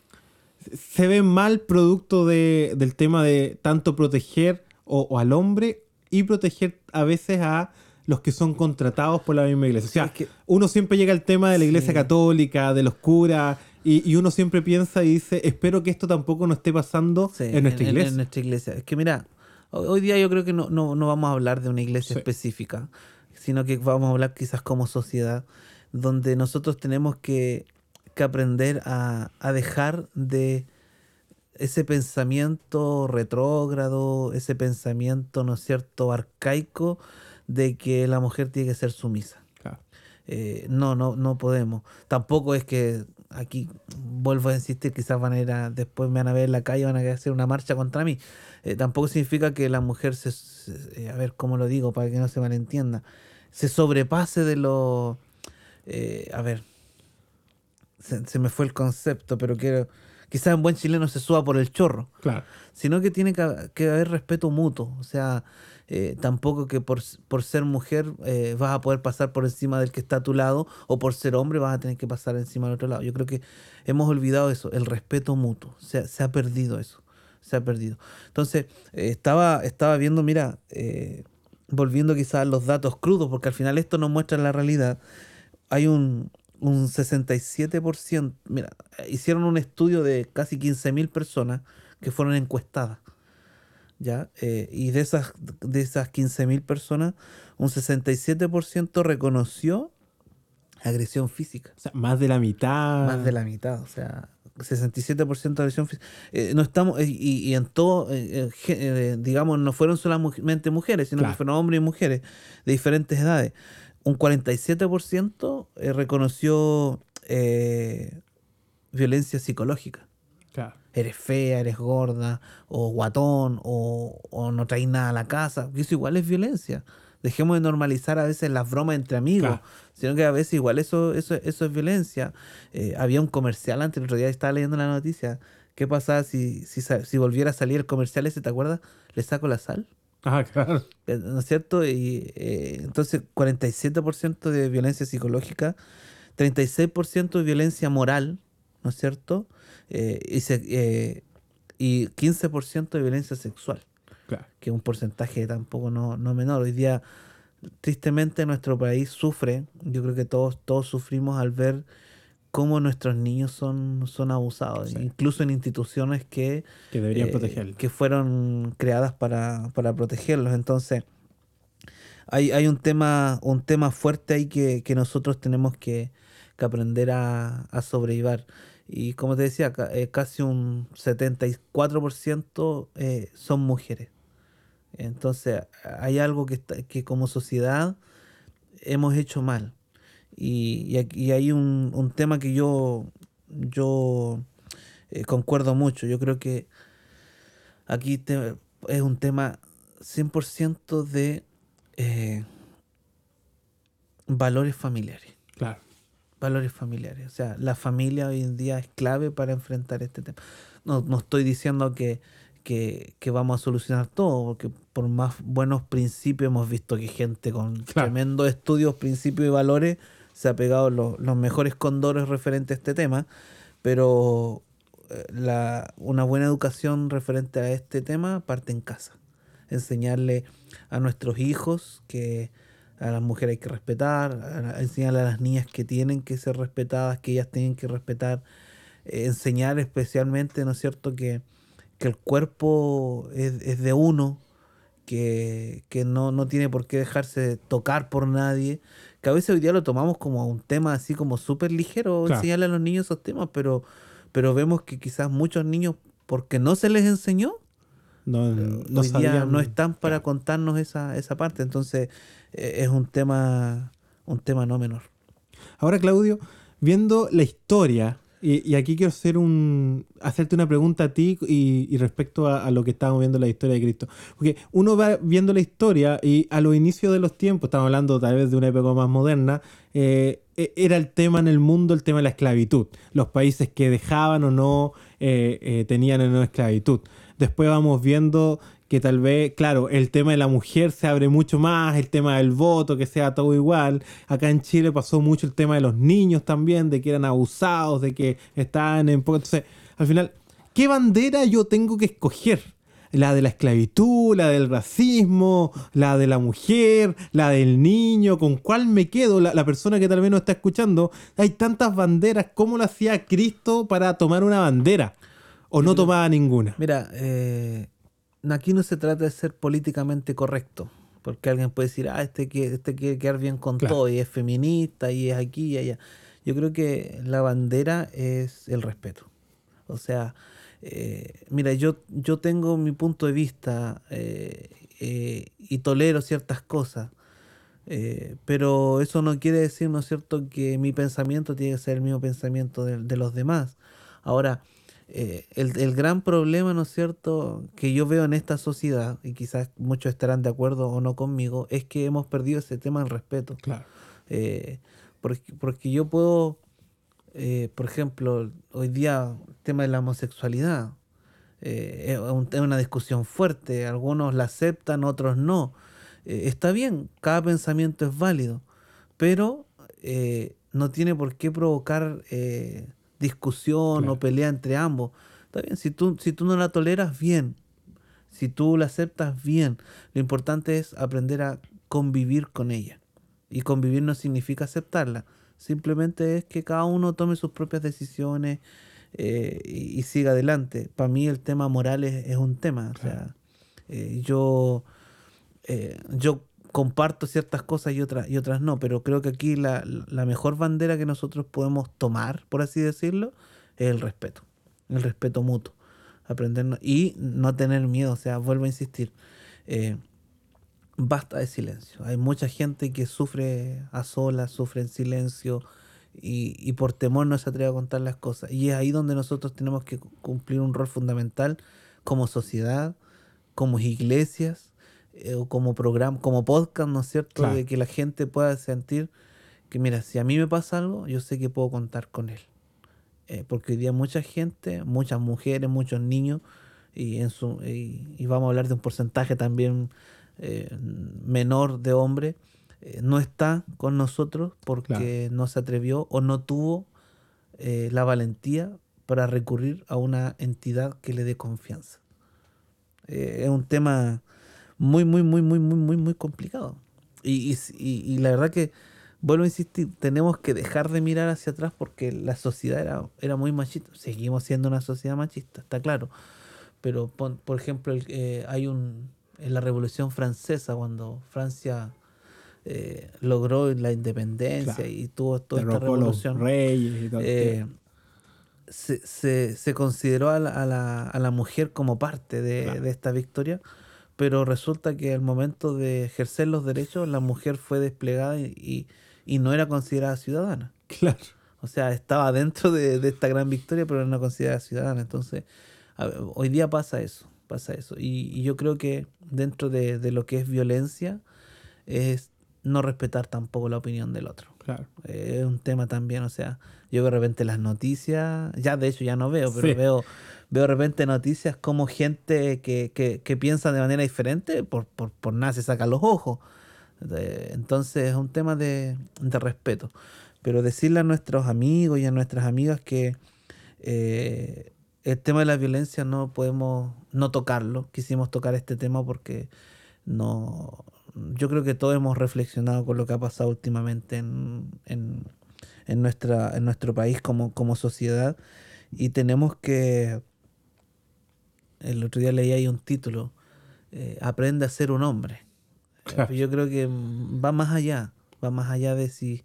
Se ven mal producto de- del tema de tanto proteger o, o al hombre y proteger a veces a los que son contratados por la misma iglesia. O sea, Es que- uno siempre llega al tema de la iglesia Sí. católica, de los curas, y, y uno siempre piensa y dice, espero que esto tampoco no esté pasando Sí, en nuestra iglesia. En, nuestra iglesia. Es que mira, hoy, día yo creo que no, no, no vamos a hablar de una iglesia específica, sino que vamos a hablar quizás como sociedad, donde nosotros tenemos que, que aprender a, a dejar de ese pensamiento retrógrado, ese pensamiento, ¿no es cierto?, arcaico de que la mujer tiene que ser sumisa. Claro. Eh, no, no, no podemos. Tampoco es que aquí vuelvo a insistir, quizás van a ir a, después me van a ver en la calle, van a hacer una marcha contra mí. Eh, tampoco significa que la mujer se, se- eh, a ver cómo lo digo para que no se malentienda, se sobrepase de lo, eh, a ver, se, se me fue el concepto, pero quiero, quizás en buen chileno se suba por el chorro Claro. sino que tiene que, que haber respeto mutuo. O sea, eh, tampoco que por, por ser mujer eh, vas a poder pasar por encima del que está a tu lado, o por ser hombre vas a tener que pasar encima del otro lado. Yo creo que hemos olvidado eso, el respeto mutuo. Se, se ha perdido eso, se ha perdido. Entonces, eh, estaba, estaba viendo, mira, volviendo quizás a los datos crudos, porque al final esto nos muestra la realidad. Hay un, un 67%, mira, hicieron un estudio de casi 15.000 personas que fueron encuestadas. ¿Ya? Eh, y de esas, de esas 15.000 personas, un 67% reconoció agresión física. O sea, más de la mitad. Más de la mitad, o sea, 67% de agresión física. Eh, no estamos, eh, y, y en todo, eh, digamos, no fueron solamente mujeres, sino Claro. que fueron hombres y mujeres de diferentes edades. Un 47% eh, reconoció violencia psicológica. Eres fea, eres gorda, o guatón, o, o no traes nada a la casa. Eso igual es violencia. Dejemos de normalizar a veces las bromas entre amigos, Claro. sino que a veces igual eso, eso, eso es violencia. Eh, había un comercial antes, el otro día estaba leyendo la noticia. ¿Qué pasa si, si, si volviera a salir el comercial ese, te acuerdas? Le saco la sal. Ah, claro. Eh, ¿No es cierto? Y eh, entonces 47% de violencia psicológica, 36% de violencia moral, ¿no es cierto? Eh, y, se- eh, y 15% de violencia sexual, Claro. que es un porcentaje tampoco no, no menor. Hoy día, tristemente, nuestro país sufre, yo creo que todos, todos sufrimos al ver cómo nuestros niños son, son abusados, Sí. incluso en instituciones que Que deberían eh, que fueron creadas para, para protegerlos. Entonces, hay, hay un tema, un tema fuerte ahí que, que nosotros tenemos que, que aprender a, a sobrellevar. Y como te decía, eh, casi un 74% eh, son mujeres. Entonces, hay algo que, está- que como sociedad hemos hecho mal. Y, y hay un, un tema que yo, yo eh, concuerdo mucho. Yo creo que aquí es un tema 100% de eh, valores familiares. Claro. Valores familiares. O sea, la familia hoy en día es clave para enfrentar este tema. No, no estoy diciendo que, que, que vamos a solucionar todo, porque por más buenos principios hemos visto que gente con Claro. tremendos estudios, principios y valores se ha pegado los, los mejores condores referentes a este tema, pero eh, la, una buena educación referente a este tema parte en casa. Enseñarle a nuestros hijos que a las mujeres hay que respetar, a- a enseñarle a las niñas que tienen que ser respetadas, que ellas tienen que respetar, eh, enseñar especialmente, ¿no es cierto?, que, que el cuerpo es, es de uno, que, que no, no tiene por qué dejarse tocar por nadie, que a veces hoy día lo tomamos como un tema así como súper ligero, Claro. enseñarle a los niños esos temas, pero, pero vemos que quizás muchos niños, porque no se les enseñó, No, no hoy día no están para contarnos esa, esa parte, entonces eh, es un tema, un tema no menor. Ahora, Claudio, viendo la historia, y, y aquí quiero hacer un, hacerte una pregunta a ti y, y respecto a, a lo que estábamos viendo en la historia de Cristo. Porque uno va viendo la historia y a los inicios de los tiempos, estamos hablando tal vez de una época más moderna, eh, e- era el tema en el mundo, el tema de la esclavitud. Los países que dejaban o no eh, eh, tenían o no esclavitud. Después vamos viendo que tal vez, claro, el tema de la mujer se abre mucho más, el tema del voto, que sea todo igual. Acá en Chile pasó mucho el tema de los niños también, de que eran abusados, de que estaban en... Entonces, al final, ¿qué bandera yo tengo que escoger? La de la esclavitud, la del racismo, la de la mujer, la del niño, ¿con cuál me quedo? La, la persona que tal vez no está escuchando, hay tantas banderas, ¿cómo lo hacía Cristo para tomar una bandera? ¿O no tomaba ninguna? Mira, eh, aquí no se trata de ser políticamente correcto, porque alguien puede decir, ah, este, que, este quiere quedar bien con Claro. todo, y es feminista, y es aquí y allá. Yo creo que la bandera es el respeto. O sea, eh, mira, yo, yo tengo mi punto de vista eh, eh, y tolero ciertas cosas, pero eso no quiere decir, ¿no es cierto?, que mi pensamiento tiene que ser el mismo pensamiento de, de los demás. Ahora, eh, el, el gran problema, ¿no es cierto?, que yo veo en esta sociedad, y quizás muchos estarán de acuerdo o no conmigo, es que hemos perdido ese tema del respeto. Claro. Eh, porque, porque yo puedo, eh, por ejemplo, hoy día el tema de la homosexualidad es, un- es una discusión fuerte, algunos la aceptan, otros no. Está bien, cada pensamiento es válido, pero no tiene por qué provocar eh, discusión Claro. o pelea entre ambos. Está bien, si tú, si tú no la toleras, bien. Si tú la aceptas, bien. Lo importante es aprender a convivir con ella. Y convivir no significa aceptarla. Simplemente es que cada uno tome sus propias decisiones eh, y, y siga adelante. Para mí el tema moral es, es un tema. O sea, eh, yo, eh, yo comparto ciertas cosas y otras, y otras no, pero creo que aquí la, la mejor bandera que nosotros podemos tomar, por así decirlo, es el respeto. El respeto mutuo. Aprendernos y no tener miedo. O sea, vuelvo a insistir. eh, basta de silencio. Hay mucha gente que sufre a solas, sufre en silencio y, y por temor no se atreve a contar las cosas. Y es ahí donde nosotros tenemos que cu- cumplir un rol fundamental como sociedad, como iglesias, eh, o como programa, como podcast, ¿no es cierto? Claro. De que la gente pueda sentir que, mira, si a mí me pasa algo, yo sé que puedo contar con él. Eh, porque hoy día mucha gente, muchas mujeres, muchos niños, y, en su, y, y vamos a hablar de un porcentaje también eh, menor de hombres, no está con nosotros porque no se atrevió o no tuvo la valentía para recurrir a una entidad que le dé confianza. Eh, es un tema muy, muy, muy, muy, muy, muy, muy complicado. Y, y, y- la verdad que, vuelvo a insistir, tenemos que dejar de mirar hacia atrás porque la sociedad era, era muy machista. Seguimos siendo una sociedad machista, está claro. Pero, pon- por ejemplo, el- eh, hay un. En la Revolución Francesa, cuando Francia eh, logró la independencia Claro. y tuvo toda esta Derrocó los revolución reyes y todo eh, se, se, se consideró a la, a, la, a la mujer como parte de, Claro. de esta victoria, pero resulta que al momento de ejercer los derechos, la mujer fue desplegada y, y, y no era considerada ciudadana. (laughs) Claro. O sea, estaba dentro de, de esta gran victoria, pero no considerada ciudadana. Entonces, a hoy día pasa eso. pasa eso. Y, y yo creo que dentro de, de, lo que es violencia es no respetar tampoco la opinión del otro. Claro. Eh, es un tema también, o sea, yo de repente las noticias, ya de hecho ya no veo, pero Sí. veo, veo de repente noticias como gente que, que, piensa de manera diferente, por, por, por nada se sacan los ojos. Entonces es un tema de, de respeto. Pero decirle a nuestros amigos y a nuestras amigas que eh, el tema de la violencia no podemos no tocarlo. Quisimos tocar este tema porque no yo creo que todos hemos reflexionado con lo que ha pasado últimamente en, en, en nuestra, en nuestro país como, como sociedad y tenemos que el otro día leí ahí un título eh, aprende a ser un hombre Claro. yo creo que va más allá va más allá de si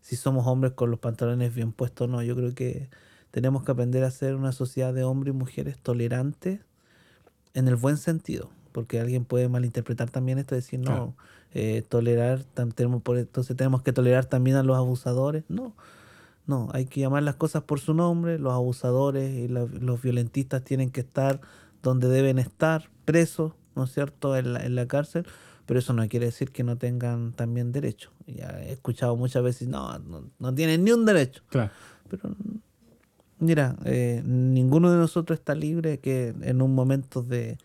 si somos hombres con los pantalones bien puestos o no yo creo que tenemos que aprender a ser una sociedad de hombres y mujeres tolerantes en el buen sentido, porque alguien puede malinterpretar también esto, decir, no, Claro. eh, tolerar, tenemos, por, entonces tenemos que tolerar también a los abusadores. No, no, hay que llamar las cosas por su nombre, los abusadores y la- los violentistas tienen que estar donde deben estar, presos, ¿no es cierto?, en la, en la cárcel, pero eso no quiere decir que no tengan también derecho. Ya he escuchado muchas veces, no, no, no tienen ni un derecho. Claro. Pero mira, eh, ninguno de nosotros está libre que en un momento de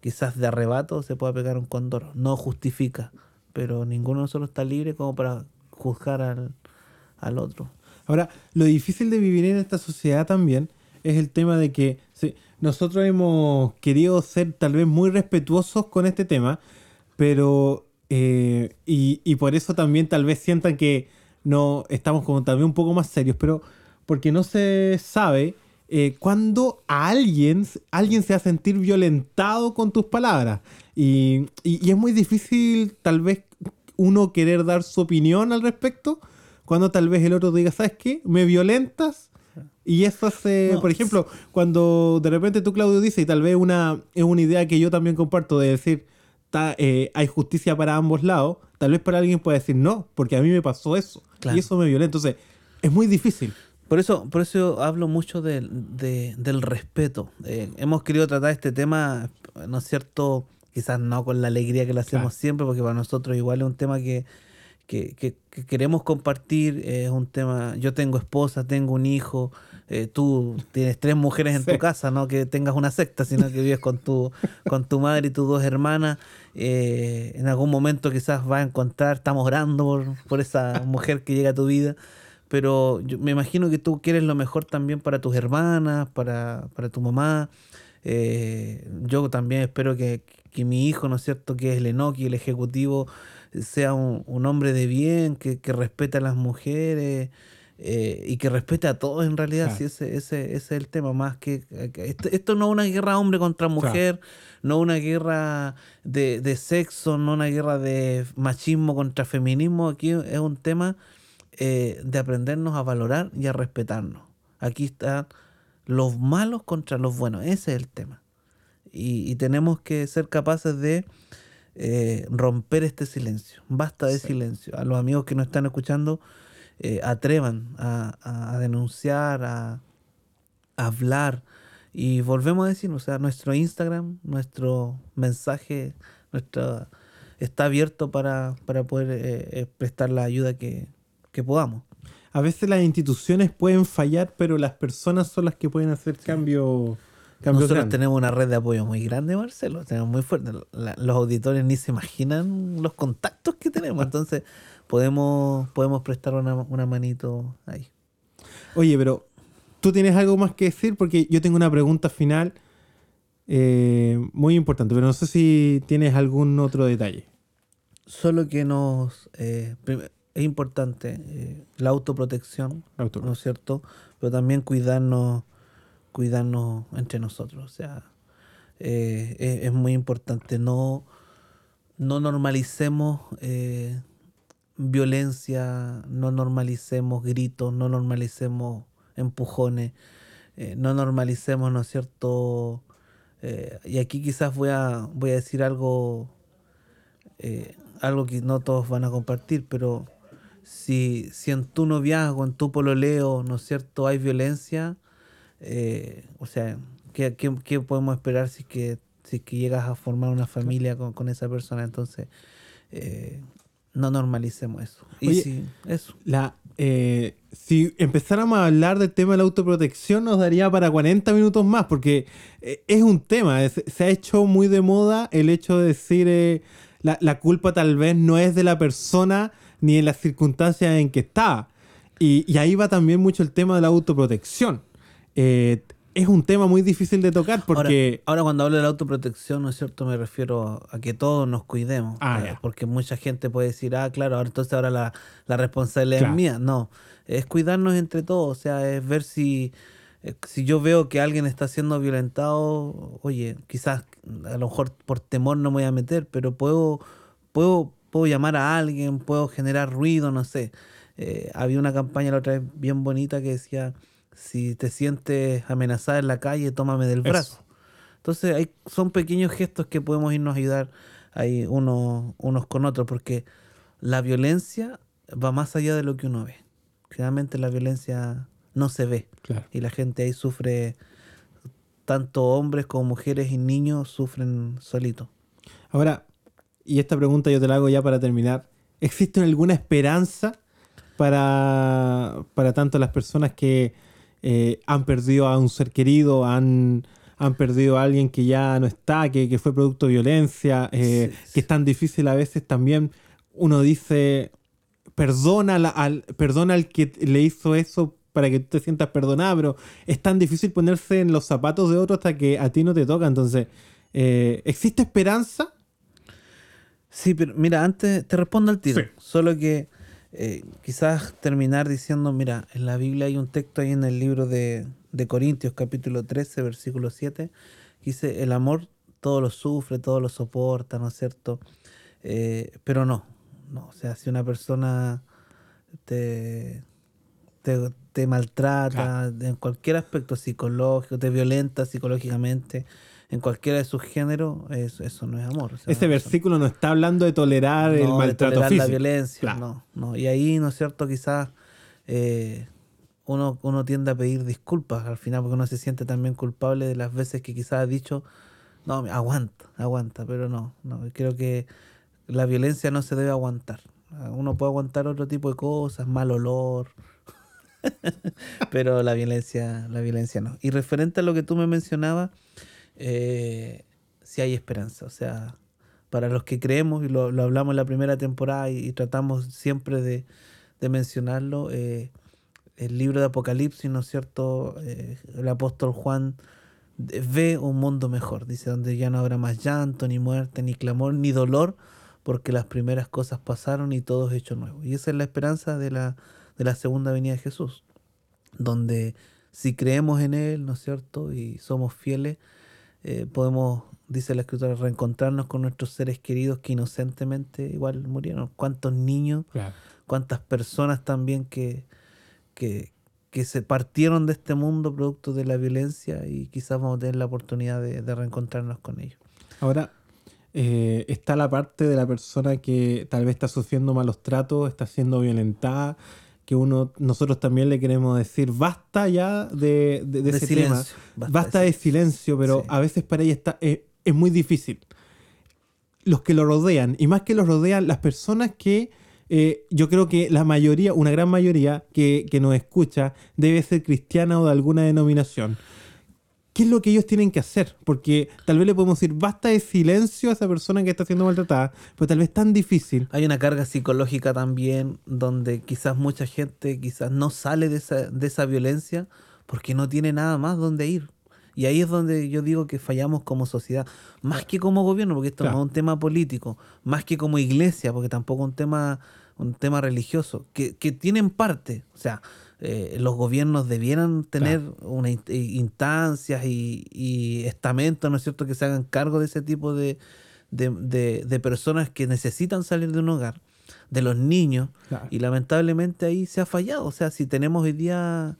quizás de arrebato se pueda pegar un cóndor. No justifica, pero ninguno de nosotros está libre como para juzgar al, al otro. Ahora, lo difícil de vivir en esta sociedad también es el tema de que sí, nosotros hemos querido ser tal vez muy respetuosos con este tema, pero eh, y, y por eso también tal vez sientan que no estamos como también un poco más serios, pero porque no se sabe eh, cuándo a alguien, alguien se va a sentir violentado con tus palabras. Y- y es muy difícil tal vez uno querer dar su opinión al respecto cuando tal vez el otro diga, ¿sabes qué? Me violentas. Y eso hace, No, por ejemplo, cuando de repente tú, Claudio, dices, y tal vez una, es una idea que yo también comparto de decir, ta- eh, hay justicia para ambos lados, tal vez para alguien pueda decir no, porque a mí me pasó eso. Claro. Y eso me violenta. Entonces, es muy difícil. Por eso, por eso hablo mucho del- de- del respeto. Eh, hemos querido tratar este tema, ¿no es cierto? Quizás no con la alegría que lo hacemos Claro. siempre, porque para nosotros igual es un tema que, que, que- que queremos compartir. Es un tema, yo tengo esposa, tengo un hijo, eh, tú tienes tres mujeres en (laughs) Sí. tu casa, no que tengas una secta, sino que vives con tu, con tu madre y tus dos hermanas. eh, en algún momento quizás vas a encontrar, estamos orando por, por esa mujer que llega a tu vida pero yo me imagino que tú quieres lo mejor también para tus hermanas, para, para tu mamá. Eh, yo también espero que, que mi hijo, ¿no es cierto?, que es el Enoki, el ejecutivo, sea un, un hombre de bien, que, que respete a las mujeres eh, y que respete a todos en realidad. Claro. Sí, ese, ese, ese es el tema, más que... que esto, esto no es una guerra hombre contra mujer, no una guerra de, de sexo, no una guerra de machismo contra feminismo. Aquí es un tema eh, de aprendernos a valorar y a respetarnos. Aquí están los malos contra los buenos. Ese es el tema. Y, y tenemos que ser capaces de eh, romper este silencio. Basta de Sí. silencio. A los amigos que nos están escuchando, eh, atrevan a, a- a denunciar, a, a hablar. Y volvemos a decir, o sea, nuestro Instagram, nuestro mensaje, nuestra, está abierto para, para poder eh, prestar la ayuda que, que podamos. A veces las instituciones pueden fallar, pero las personas son las que pueden hacer cambio, Nosotros tenemos una red de apoyo muy grande, Marcelo. Tenemos muy fuerte. La- los auditores ni se imaginan los contactos que tenemos. Entonces, podemos, podemos prestar una, una manito ahí. Oye, pero tú tienes algo más que decir porque yo tengo una pregunta final eh, muy importante, pero no sé si tienes algún otro detalle. Solo que nos. eh, es importante eh, la autoprotección. ¿no es cierto? Pero también cuidarnos, cuidarnos entre nosotros. O sea, eh, es, muy importante. No, no normalicemos eh, violencia, no normalicemos gritos, no normalicemos empujones, eh, no normalicemos, ¿no es cierto? Y aquí quizás voy a, voy a decir algo, algo que no todos van a compartir, pero si, si en tu noviazgo, en tu pololeo, ¿no es cierto?, hay violencia, eh, o sea, ¿Qué, qué, qué podemos esperar si es que, si es que llegas a formar una familia con, con esa persona? Entonces, eh, no normalicemos eso. Y Oye, sí, eso. La, eh, si empezáramos a hablar del tema de la autoprotección, nos daría para 40 minutos más, porque eh, es un tema. es- se ha hecho muy de moda el hecho de decir eh, la, la culpa tal vez no es de la persona ni en las circunstancias en que está. Y, y ahí va también mucho el tema de la autoprotección. Eh, es un tema muy difícil de tocar porque. Ahora, ahora cuando hablo de la autoprotección, ¿no es cierto? Me refiero a que todos nos cuidemos. Ah, Eh, porque mucha gente puede decir, ah, claro, ahora entonces ahora la, la responsabilidad Claro. es mía. No, es cuidarnos entre todos. O sea, es ver si, eh, si yo veo que alguien está siendo violentado, oye, quizás a lo mejor por temor no me voy a meter, pero puedo, puedo, puedo llamar a alguien, puedo generar ruido, no sé. Eh, había una campaña la otra vez bien bonita que decía, si te sientes amenazada en la calle, tómame del Eso. brazo. Entonces hay, son pequeños gestos que podemos irnos a ayudar ahí unos, unos con otros, porque la violencia va más allá de lo que uno ve. Generalmente la violencia no se ve Claro. y la gente ahí sufre, tanto hombres como mujeres y niños sufren solitos. Ahora, y esta pregunta yo te la hago ya para terminar. ¿Existe alguna esperanza para, para tanto las personas que eh, han perdido a un ser querido, han, han perdido a alguien que ya no está, que, que fue producto de violencia, eh, Sí, sí. que es tan difícil a veces también? Uno dice, perdona, la- al, perdona al que le hizo eso para que tú te sientas perdonado, pero es tan difícil ponerse en los zapatos de otro hasta que a ti no te toca. Entonces, eh, ¿existe esperanza? Sí, pero mira, antes te respondo al tiro. Sí. Solo que eh, quizás terminar diciendo, mira, en la Biblia hay un texto ahí en el libro de, de Corintios, capítulo 13, versículo 7, que dice, el amor todo lo sufre, todo lo soporta, ¿no es cierto? Eh, pero no, no, o sea, si una persona te, te, te maltrata en cualquier aspecto psicológico, te violenta psicológicamente, en cualquiera de sus géneros, eso, eso no es amor. o sea, Ese versículo no está hablando de tolerar el no, de maltrato tolerar físico. la violencia, Claro. no, no. Y ahí, ¿no es cierto? Quizás eh, uno, uno tiende a pedir disculpas al final porque uno se siente también culpable de las veces que quizás ha dicho, no, aguanta, aguanta, pero no, no. Creo que la violencia no se debe aguantar. Uno puede aguantar otro tipo de cosas, mal olor, (laughs) pero la violencia, la violencia no. Y referente a lo que tú me mencionabas, eh, sí hay esperanza. O sea, para los que creemos, y lo, lo hablamos en la primera temporada y, tratamos siempre de, de mencionarlo, eh, el libro de Apocalipsis, ¿no es cierto? Eh, el apóstol Juan ve un mundo mejor, dice, donde ya no habrá más llanto, ni muerte, ni clamor, ni dolor, porque las primeras cosas pasaron y todo es hecho nuevo. Y esa es la esperanza de la, de la segunda venida de Jesús, donde si creemos en Él, ¿no es cierto? Y somos fieles, eh, podemos, dice la escritura, reencontrarnos con nuestros seres queridos que inocentemente igual murieron. ¿Cuántos niños, Claro. cuántas personas también que, que, que se partieron de este mundo producto de la violencia y quizás vamos a tener la oportunidad de, de reencontrarnos con ellos? Ahora, eh, está la parte de la persona que tal vez está sufriendo malos tratos, está siendo violentada, que uno, nosotros también le queremos decir, basta ya de, de- de De ese silencio, tema, basta basta, de silencio, pero Sí. a veces para ella está, eh, es muy difícil. Los que lo rodean, y más que los rodean, las personas que eh, yo creo que la mayoría, una gran mayoría que, que nos escucha, debe ser cristiana o de alguna denominación. ¿Qué es lo que ellos tienen que hacer? Porque tal vez le podemos decir, basta de silencio a esa persona que está siendo maltratada, pero tal vez es tan difícil. Hay una carga psicológica también donde quizás mucha gente quizás no sale de esa, de esa violencia porque no tiene nada más donde ir. Y ahí es donde yo digo que fallamos como sociedad, más que como gobierno, porque esto Claro. no es un tema político, más que como iglesia, porque tampoco es un tema, un tema religioso, que, que tienen parte. O sea, eh, los gobiernos debieran tener una in- eh, instancias y, y estamentos, ¿no es cierto?, que se hagan cargo de ese tipo de, de, de- de personas que necesitan salir de un hogar, de los niños, Claro. y lamentablemente ahí se ha fallado. O sea, si tenemos hoy día,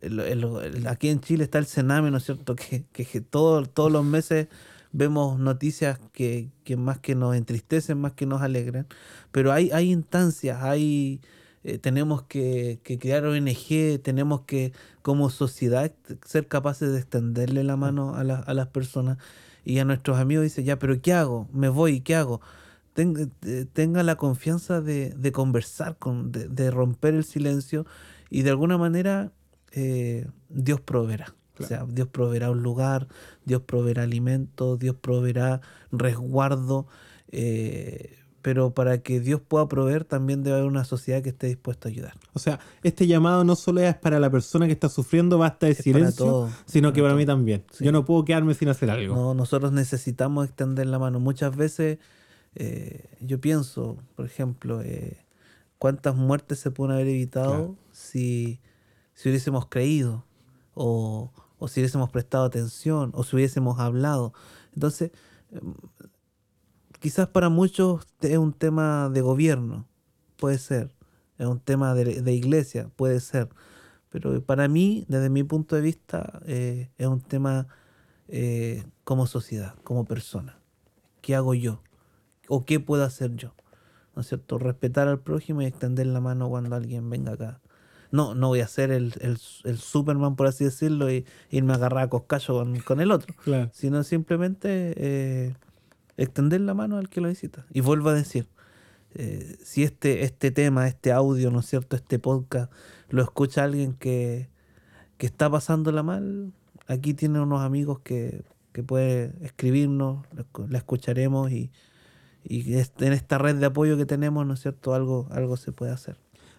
el- el- el- aquí en Chile está el Sename, ¿no es cierto?, (laughs) que, que, que todo- todos los meses vemos noticias que, que más que nos entristecen, más que nos alegran, pero hay, hay instancias, hay eh, tenemos que, que, crear ONG, tenemos que como sociedad ser capaces de extenderle la mano a, a las personas y a nuestros amigos dice, ya, pero ¿qué hago? Me voy, ¿qué hago? Eh, tenga la confianza de, de conversar, con, de, de, romper el silencio y de alguna manera eh, Dios proveerá. O sea, Dios proveerá un lugar, Dios proveerá alimento, Dios proveerá resguardo. Eh, pero para que Dios pueda proveer también debe haber una sociedad que esté dispuesta a ayudar. O sea, este llamado no solo es para la persona que está sufriendo basta de silencio, sino que para mí también. Yo no puedo quedarme sin hacer algo. No, nosotros necesitamos extender la mano. Muchas veces eh, yo pienso, por ejemplo, eh, cuántas muertes se pueden haber evitado si, si hubiésemos creído o, o si hubiésemos prestado atención o si hubiésemos hablado. Entonces, quizás para muchos es un tema de gobierno, puede ser, es un tema de, iglesia, puede ser, pero para mí, desde mi punto de vista, eh, es un tema eh, como sociedad, como persona. ¿Qué hago yo? ¿O qué puedo hacer yo? ¿No es cierto? Respetar al prójimo y extender la mano cuando alguien venga acá. No, no voy a ser el, el, Superman, por así decirlo, y irme a agarrar a coscayo con, el otro. Sino simplemente eh, extender la mano al que lo necesita. Y vuelvo a decir, eh, si este, este tema, este audio, ¿no es cierto?, este podcast, lo escucha alguien que, que está pasándola mal, aquí tiene unos amigos que, que puede escribirnos, la escucharemos y, y en esta red de apoyo que tenemos, ¿no es cierto?, algo, algo se puede hacer.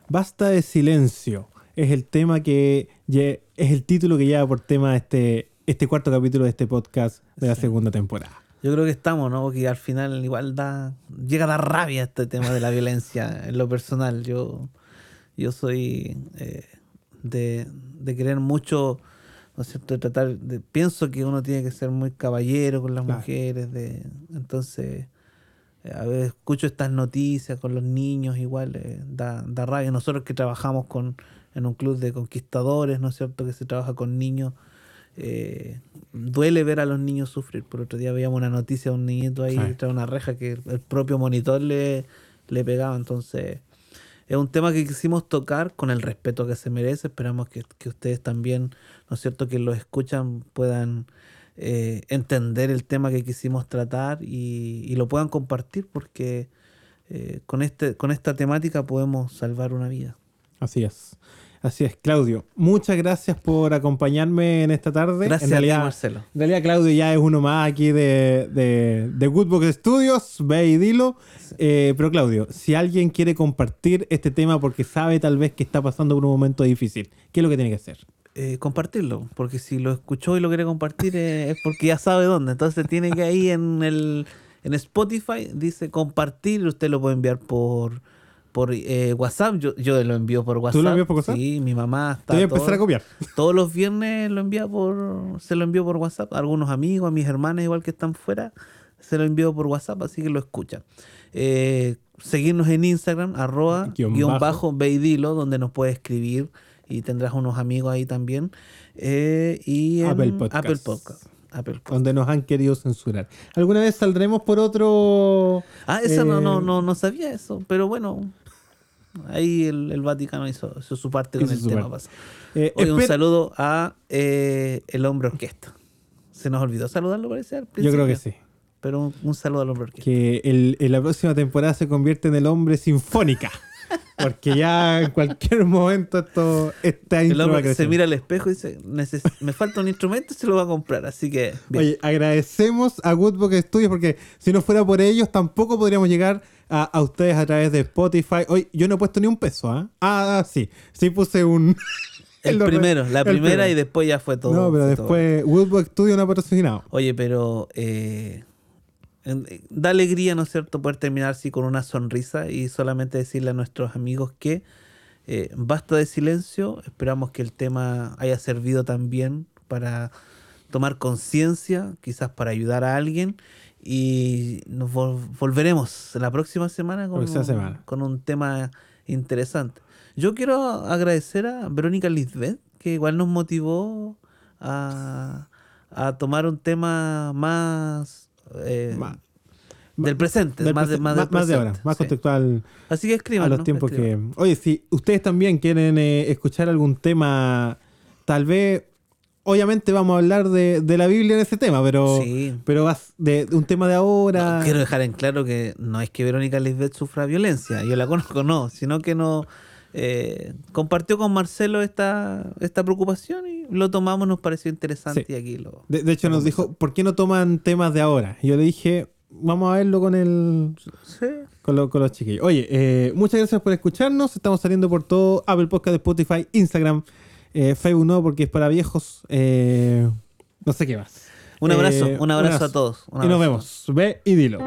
Basta de silencio. Es el tema que es el título que lleva por tema este, este cuarto capítulo de este podcast de la segunda temporada. Yo creo que estamos, ¿no? Porque al final igual da, llega a dar rabia este tema de la (laughs) violencia en lo personal. Yo, yo soy eh, de, de querer mucho, ¿no es cierto? De tratar, de, pienso que uno tiene que ser muy caballero con las mujeres, de, entonces eh, a veces escucho estas noticias con los niños, igual eh, da, da rabia. Nosotros que trabajamos con, en un club de conquistadores, ¿no es cierto? Que se trabaja con niños eh, duele ver a los niños sufrir. Por otro día veíamos una noticia de un niñito ahí detrás de una reja que el propio monitor le, le pegaba. Entonces, es un tema que quisimos tocar con el respeto que se merece. Esperamos que, ustedes también, ¿no es cierto?, que lo escuchan puedan eh, entender el tema que quisimos tratar y, lo puedan compartir porque eh, con, este, con esta temática podemos salvar una vida. Así es. Así es, Claudio. Muchas gracias por acompañarme en esta tarde. Gracias en Marcelo. En realidad, Claudio ya es uno más aquí de, de, de Goodbook Studios, ve y dilo. Eh, pero Claudio, si alguien quiere compartir este tema porque sabe tal vez que está pasando por un momento difícil, ¿qué es lo que tiene que hacer? Eh, compartirlo, porque si lo escuchó y lo quiere compartir eh, es porque ya sabe dónde. Entonces tiene que ahí en el en Spotify dice compartir, usted lo puede enviar por por eh, WhatsApp. Yo, yo lo envío por WhatsApp. ¿Tú lo envías por WhatsApp? Sí, mi mamá está. Voy a empezar a copiar. (laughs) Todos los viernes lo envía por, se lo envío por WhatsApp. A algunos amigos, a mis hermanas, igual que están fuera, se lo envío por WhatsApp, así que lo escuchan. Eh, seguirnos en Instagram, arroba, guion, bajo, Beidilo, donde nos puede escribir y tendrás unos amigos ahí también. Eh, y en Apple Podcast. Apple Donde nos han querido censurar. ¿Alguna vez saldremos por otro...? Ah, eso no, no, no, no sabía eso, pero bueno, Ahí el, Vaticano hizo, su parte con el tema eh, un saludo a eh, el hombre orquesta. Se nos olvidó saludarlo, parece, al Yo creo que sí. Pero un, saludo al hombre orquesta. Que en la próxima temporada se convierte en el hombre sinfónica. (laughs) Porque ya en cualquier momento esto está El hombre se mira al espejo y dice, me falta un instrumento y se lo va a comprar. Así que... Oye, agradecemos a Woodbook Studios porque si no fuera por ellos tampoco podríamos llegar a, ustedes a través de Spotify. Hoy yo no he puesto ni un peso, ¿ah? Ah, sí. Sí puse un... El, (laughs) primero, la primera y después ya fue todo. No, pero después Woodbook Studio no ha patrocinado. Oye, pero... Eh da alegría, ¿no es cierto?, poder terminar así con una sonrisa y solamente decirle a nuestros amigos que eh, basta de silencio. Esperamos que el tema haya servido también para tomar conciencia, quizás para ayudar a alguien. Y nos volveremos la próxima semana con, un, con un tema interesante. Yo quiero agradecer a Verónica Lisbeth, que igual nos motivó a, a tomar un tema más eh, del presente, del más, de, más, del más de ahora, más sí. contextual Así que escriban. a los ¿no? tiempos Escriban. que... Oye, si ustedes también quieren eh, escuchar algún tema, tal vez, obviamente vamos a hablar de, de la Biblia en ese tema, pero, Sí. pero vas de, de un tema de ahora... No, quiero dejar en claro que no es que Verónica Lisbeth sufra violencia, yo la conozco, no, sino que no eh, compartió con Marcelo esta, esta preocupación y lo tomamos, nos pareció interesante Sí. y aquí lo... De, de hecho nos dijo, ¿por qué no toman temas de ahora? Y yo le dije, vamos a verlo con el... Sí. Con, lo- con los chiquillos. Oye, eh, muchas gracias por escucharnos. Estamos saliendo por todo Apple Podcast, Spotify, Instagram, eh, Facebook no, porque es para viejos. eh, no sé qué más. Un abrazo, Eh, un abrazo a todos. un Y nos abrazo. vemos. Ve y dilo.